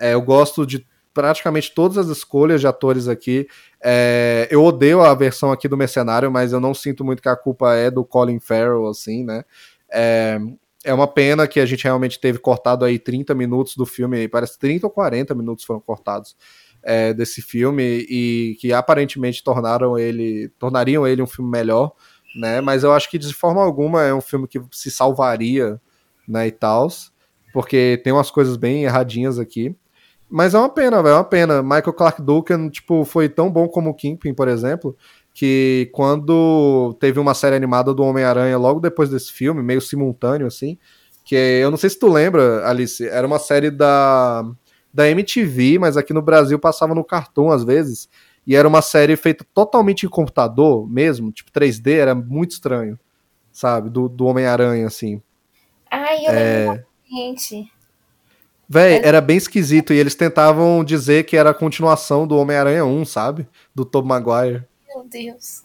É, eu gosto de praticamente todas as escolhas de atores aqui. É, eu odeio a versão aqui do Mercenário, mas eu não sinto muito que a culpa é do Colin Farrell, assim, né? É, é uma pena que a gente realmente teve cortado aí 30 minutos do filme, parece 30 ou 40 minutos foram cortados é, desse filme e que aparentemente tornaram ele, tornariam ele um filme melhor, né? Mas eu acho que de forma alguma é um filme que se salvaria, né, e tal, porque tem umas coisas bem erradinhas aqui. Mas é uma pena, é uma pena. Michael Clark Duncan, tipo, foi tão bom como o Kingpin, por exemplo, que quando teve uma série animada do Homem-Aranha logo depois desse filme, meio simultâneo, assim, que eu não sei se tu lembra, Alice, era uma série da da MTV, mas aqui no Brasil passava no Cartoon às vezes. E era uma série feita totalmente em computador mesmo, tipo 3D, era muito estranho, sabe? Do, do Homem-Aranha, assim. Ai, eu é... lembro gente. Véi, era bem esquisito. E eles tentavam dizer que era a continuação do Homem-Aranha 1, sabe? Do Tobey Maguire. Meu Deus.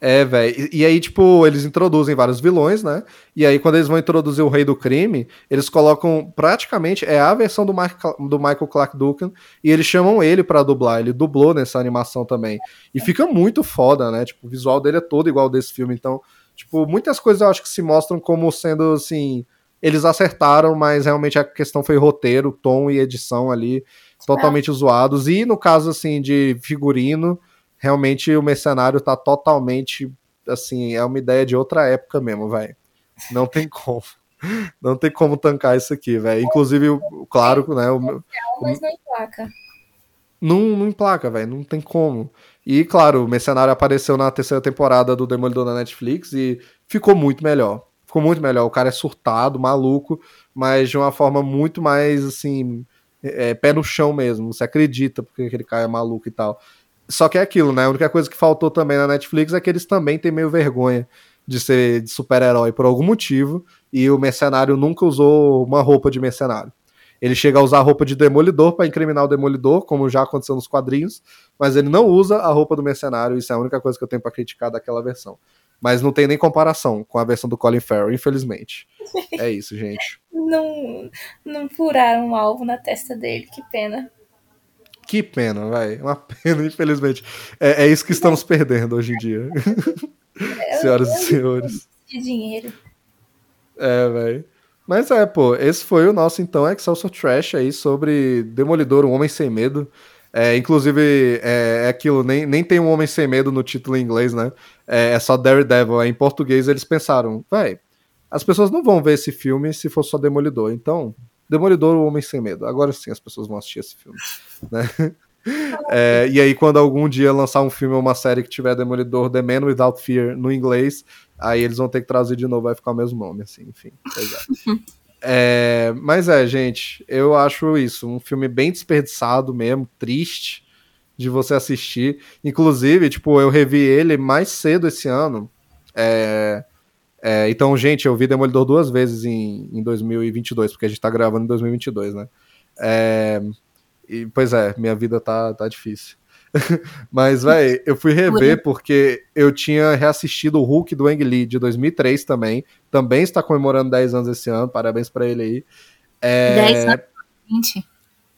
É, velho. E, aí, tipo, eles introduzem vários vilões, né? E aí, quando eles vão introduzir o Rei do Crime, eles colocam praticamente. É a versão do, do Michael Clark Duncan. E eles chamam ele para dublar. Ele dublou nessa animação também. E fica muito foda, né? Tipo, o visual dele é todo igual desse filme. Então, tipo, muitas coisas eu acho que se mostram como sendo assim. Eles acertaram, mas realmente a questão foi roteiro, tom e edição ali totalmente é. zoados. E no caso, assim, de figurino realmente o mercenário tá totalmente assim, é uma ideia de outra época mesmo, vai. Não tem como. Não tem como tancar isso aqui, velho. Inclusive, claro, né? O, o, mas não emplaca. Não, não emplaca, velho. Não tem como. E, claro, o Mercenário apareceu na terceira temporada do Demolidor na Netflix e ficou muito melhor. Ficou muito melhor. O cara é surtado, maluco, mas de uma forma muito mais, assim, é, pé no chão mesmo. Você acredita porque aquele cara é maluco e tal. Só que é aquilo, né? A única coisa que faltou também na Netflix é que eles também têm meio vergonha de ser de super-herói por algum motivo, e o mercenário nunca usou uma roupa de mercenário. Ele chega a usar a roupa de demolidor para incriminar o demolidor, como já aconteceu nos quadrinhos, mas ele não usa a roupa do mercenário, isso é a única coisa que eu tenho para criticar daquela versão. Mas não tem nem comparação com a versão do Colin Farrell, infelizmente. É isso, gente. não, não furaram um alvo na testa dele, que pena. Que pena, vai. Uma pena, infelizmente. É, é isso que estamos perdendo hoje em dia. Senhoras e senhores. De dinheiro. É, velho. Mas é, pô, esse foi o nosso, então, Excelsior Trash aí sobre Demolidor, um Homem Sem Medo. É, inclusive, é, é, aquilo, nem, nem tem um Homem Sem Medo no título em inglês, né? É, é só Daredevil. Em português, eles pensaram, vai, as pessoas não vão ver esse filme se for só Demolidor. Então, Demolidor, o Homem Sem Medo. Agora sim as pessoas vão assistir esse filme, né? É, e aí, quando algum dia lançar um filme ou uma série que tiver Demolidor The Man Without Fear no inglês, aí eles vão ter que traduzir de novo, vai ficar o mesmo nome, assim, enfim. É. é, mas é, gente, eu acho isso, um filme bem desperdiçado mesmo, triste de você assistir. Inclusive, tipo, eu revi ele mais cedo esse ano. É, é, então, gente, eu vi Demolidor duas vezes em, em 2022, porque a gente tá gravando em 2022, né? É, e, pois é, minha vida tá, tá difícil. Mas, velho, eu fui rever porque eu tinha reassistido o Hulk do Ang Lee de 2003 também. Também está comemorando 10 anos esse ano, parabéns para ele aí. É... 10 anos? 20?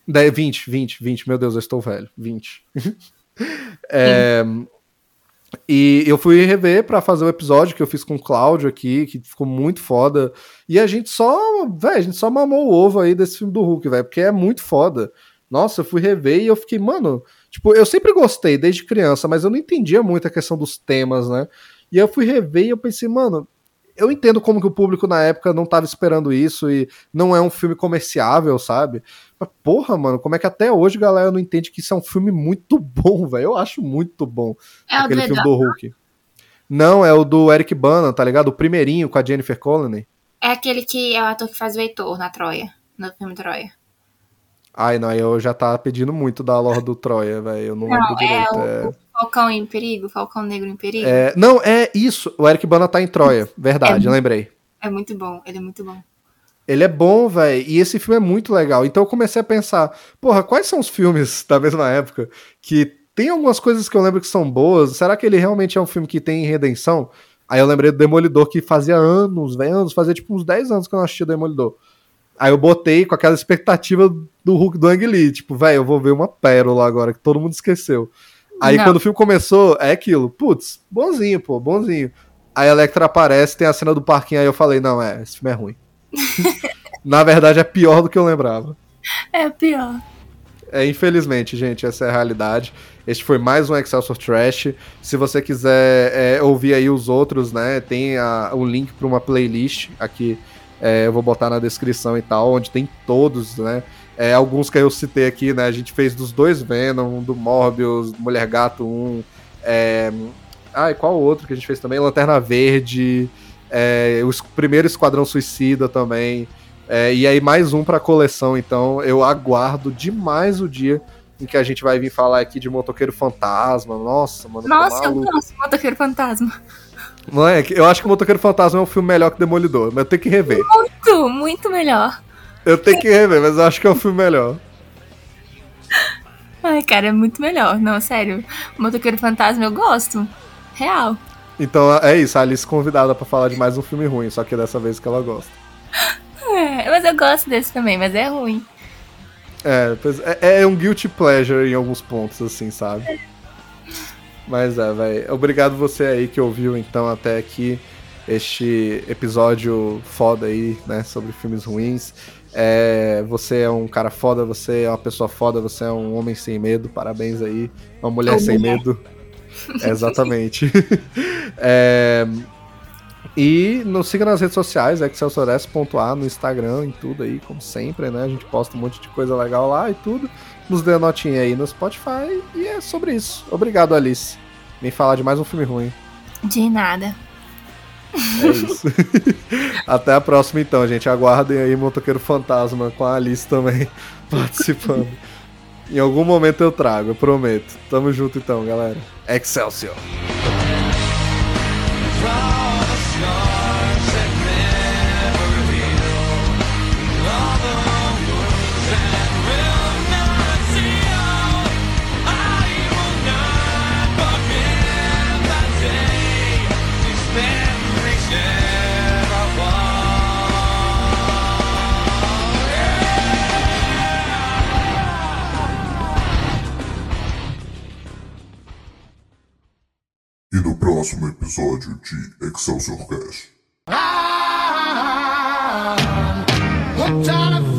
10, 20, 20, 20, meu Deus, eu estou velho. 20. é... E eu fui rever para fazer o episódio que eu fiz com o Cláudio aqui, que ficou muito foda. E a gente só, velho, a gente só mamou o ovo aí desse filme do Hulk, velho, porque é muito foda. Nossa, eu fui rever e eu fiquei, mano, tipo, eu sempre gostei desde criança, mas eu não entendia muito a questão dos temas, né? E eu fui rever e eu pensei, mano, eu entendo como que o público na época não tava esperando isso e não é um filme comerciável, sabe? Mas, porra, mano, como é que até hoje a galera não entende que isso é um filme muito bom, velho? Eu acho muito bom. É aquele filme do Hulk. Não, é o do Eric Bana, tá ligado? O primeirinho com a Jennifer Connelly. É aquele que é o ator que faz o Heitor na Troia, no filme Troia. Ai, não, eu já tava pedindo muito da lore do Troia, velho. Eu não, não lembro direito. É o, é... Falcão em Perigo, Falcão Negro em Perigo. É, não, é isso. O Eric Bana tá em Troia. Verdade, É lembrei. É muito bom, ele é muito bom. Ele é bom, velho. E esse filme é muito legal. Então eu comecei a pensar, porra, quais são os filmes da mesma época que tem algumas coisas que eu lembro que são boas? Será que ele realmente é um filme que tem redenção? Aí eu lembrei do Demolidor, que fazia anos, velho, anos, fazia tipo uns 10 anos que eu não assistia Demolidor. Aí eu botei com aquela expectativa do Hulk do Ang Lee, tipo, velho, eu vou ver uma pérola agora, que todo mundo esqueceu. Aí Não. quando o filme começou, é aquilo, putz, bonzinho, pô, bonzinho. Aí a Electra aparece, tem a cena do parquinho, aí eu falei, não, é, esse filme é ruim. Na verdade é pior do que eu lembrava. É pior. É, infelizmente, gente, essa é a realidade. Este foi mais um Excelsior Trash. Se você quiser é, ouvir aí os outros, né, tem a- o link para uma playlist aqui. é, eu vou botar na descrição e tal, onde tem todos, né? É, alguns que eu citei aqui, né? A gente fez dos dois Venom, do Morbius, Mulher Gato 1. É... Ah, e qual outro que a gente fez também? Lanterna Verde. é, o primeiro Esquadrão Suicida também. É, e aí mais um pra coleção, então eu aguardo demais o dia em que a gente vai vir falar aqui de Motoqueiro Fantasma. Nossa, mano, Nossa, eu gosto do Motoqueiro Fantasma. Moleque, eu acho que o Motoqueiro Fantasma é um filme melhor que Demolidor, mas eu tenho que rever. Muito, muito melhor. Eu tenho que rever, mas eu acho que é um filme melhor. Ai, cara, é muito melhor. Não, sério. O Motoqueiro Fantasma eu gosto. Real. Então é isso, a Alice convidada pra falar de mais um filme ruim, só que dessa vez que ela gosta. É, mas eu gosto desse também, mas é ruim. É, pois é, é um guilty pleasure em alguns pontos, assim, sabe? Mas é, velho. Obrigado você aí que ouviu então até aqui este episódio foda aí, né, sobre filmes ruins. É, você é um cara foda, você é uma pessoa foda, você é um homem sem medo, parabéns aí. Uma mulher Ou sem mulher. medo. É, exatamente. É, e nos siga nas redes sociais, excelsoress.a no Instagram e tudo aí, como sempre, né? A gente posta um monte de coisa legal lá e tudo. Nos dê a notinha aí no Spotify e é sobre isso. Obrigado, Alice. Vem falar de mais um filme ruim. De nada. É isso. Até a próxima então, gente. Aguardem aí Motoqueiro Fantasma com a Alice também participando. Em algum momento eu trago, eu prometo. Tamo junto então, galera. Excelsior! Próximo episódio de Excelsior. Hooked on a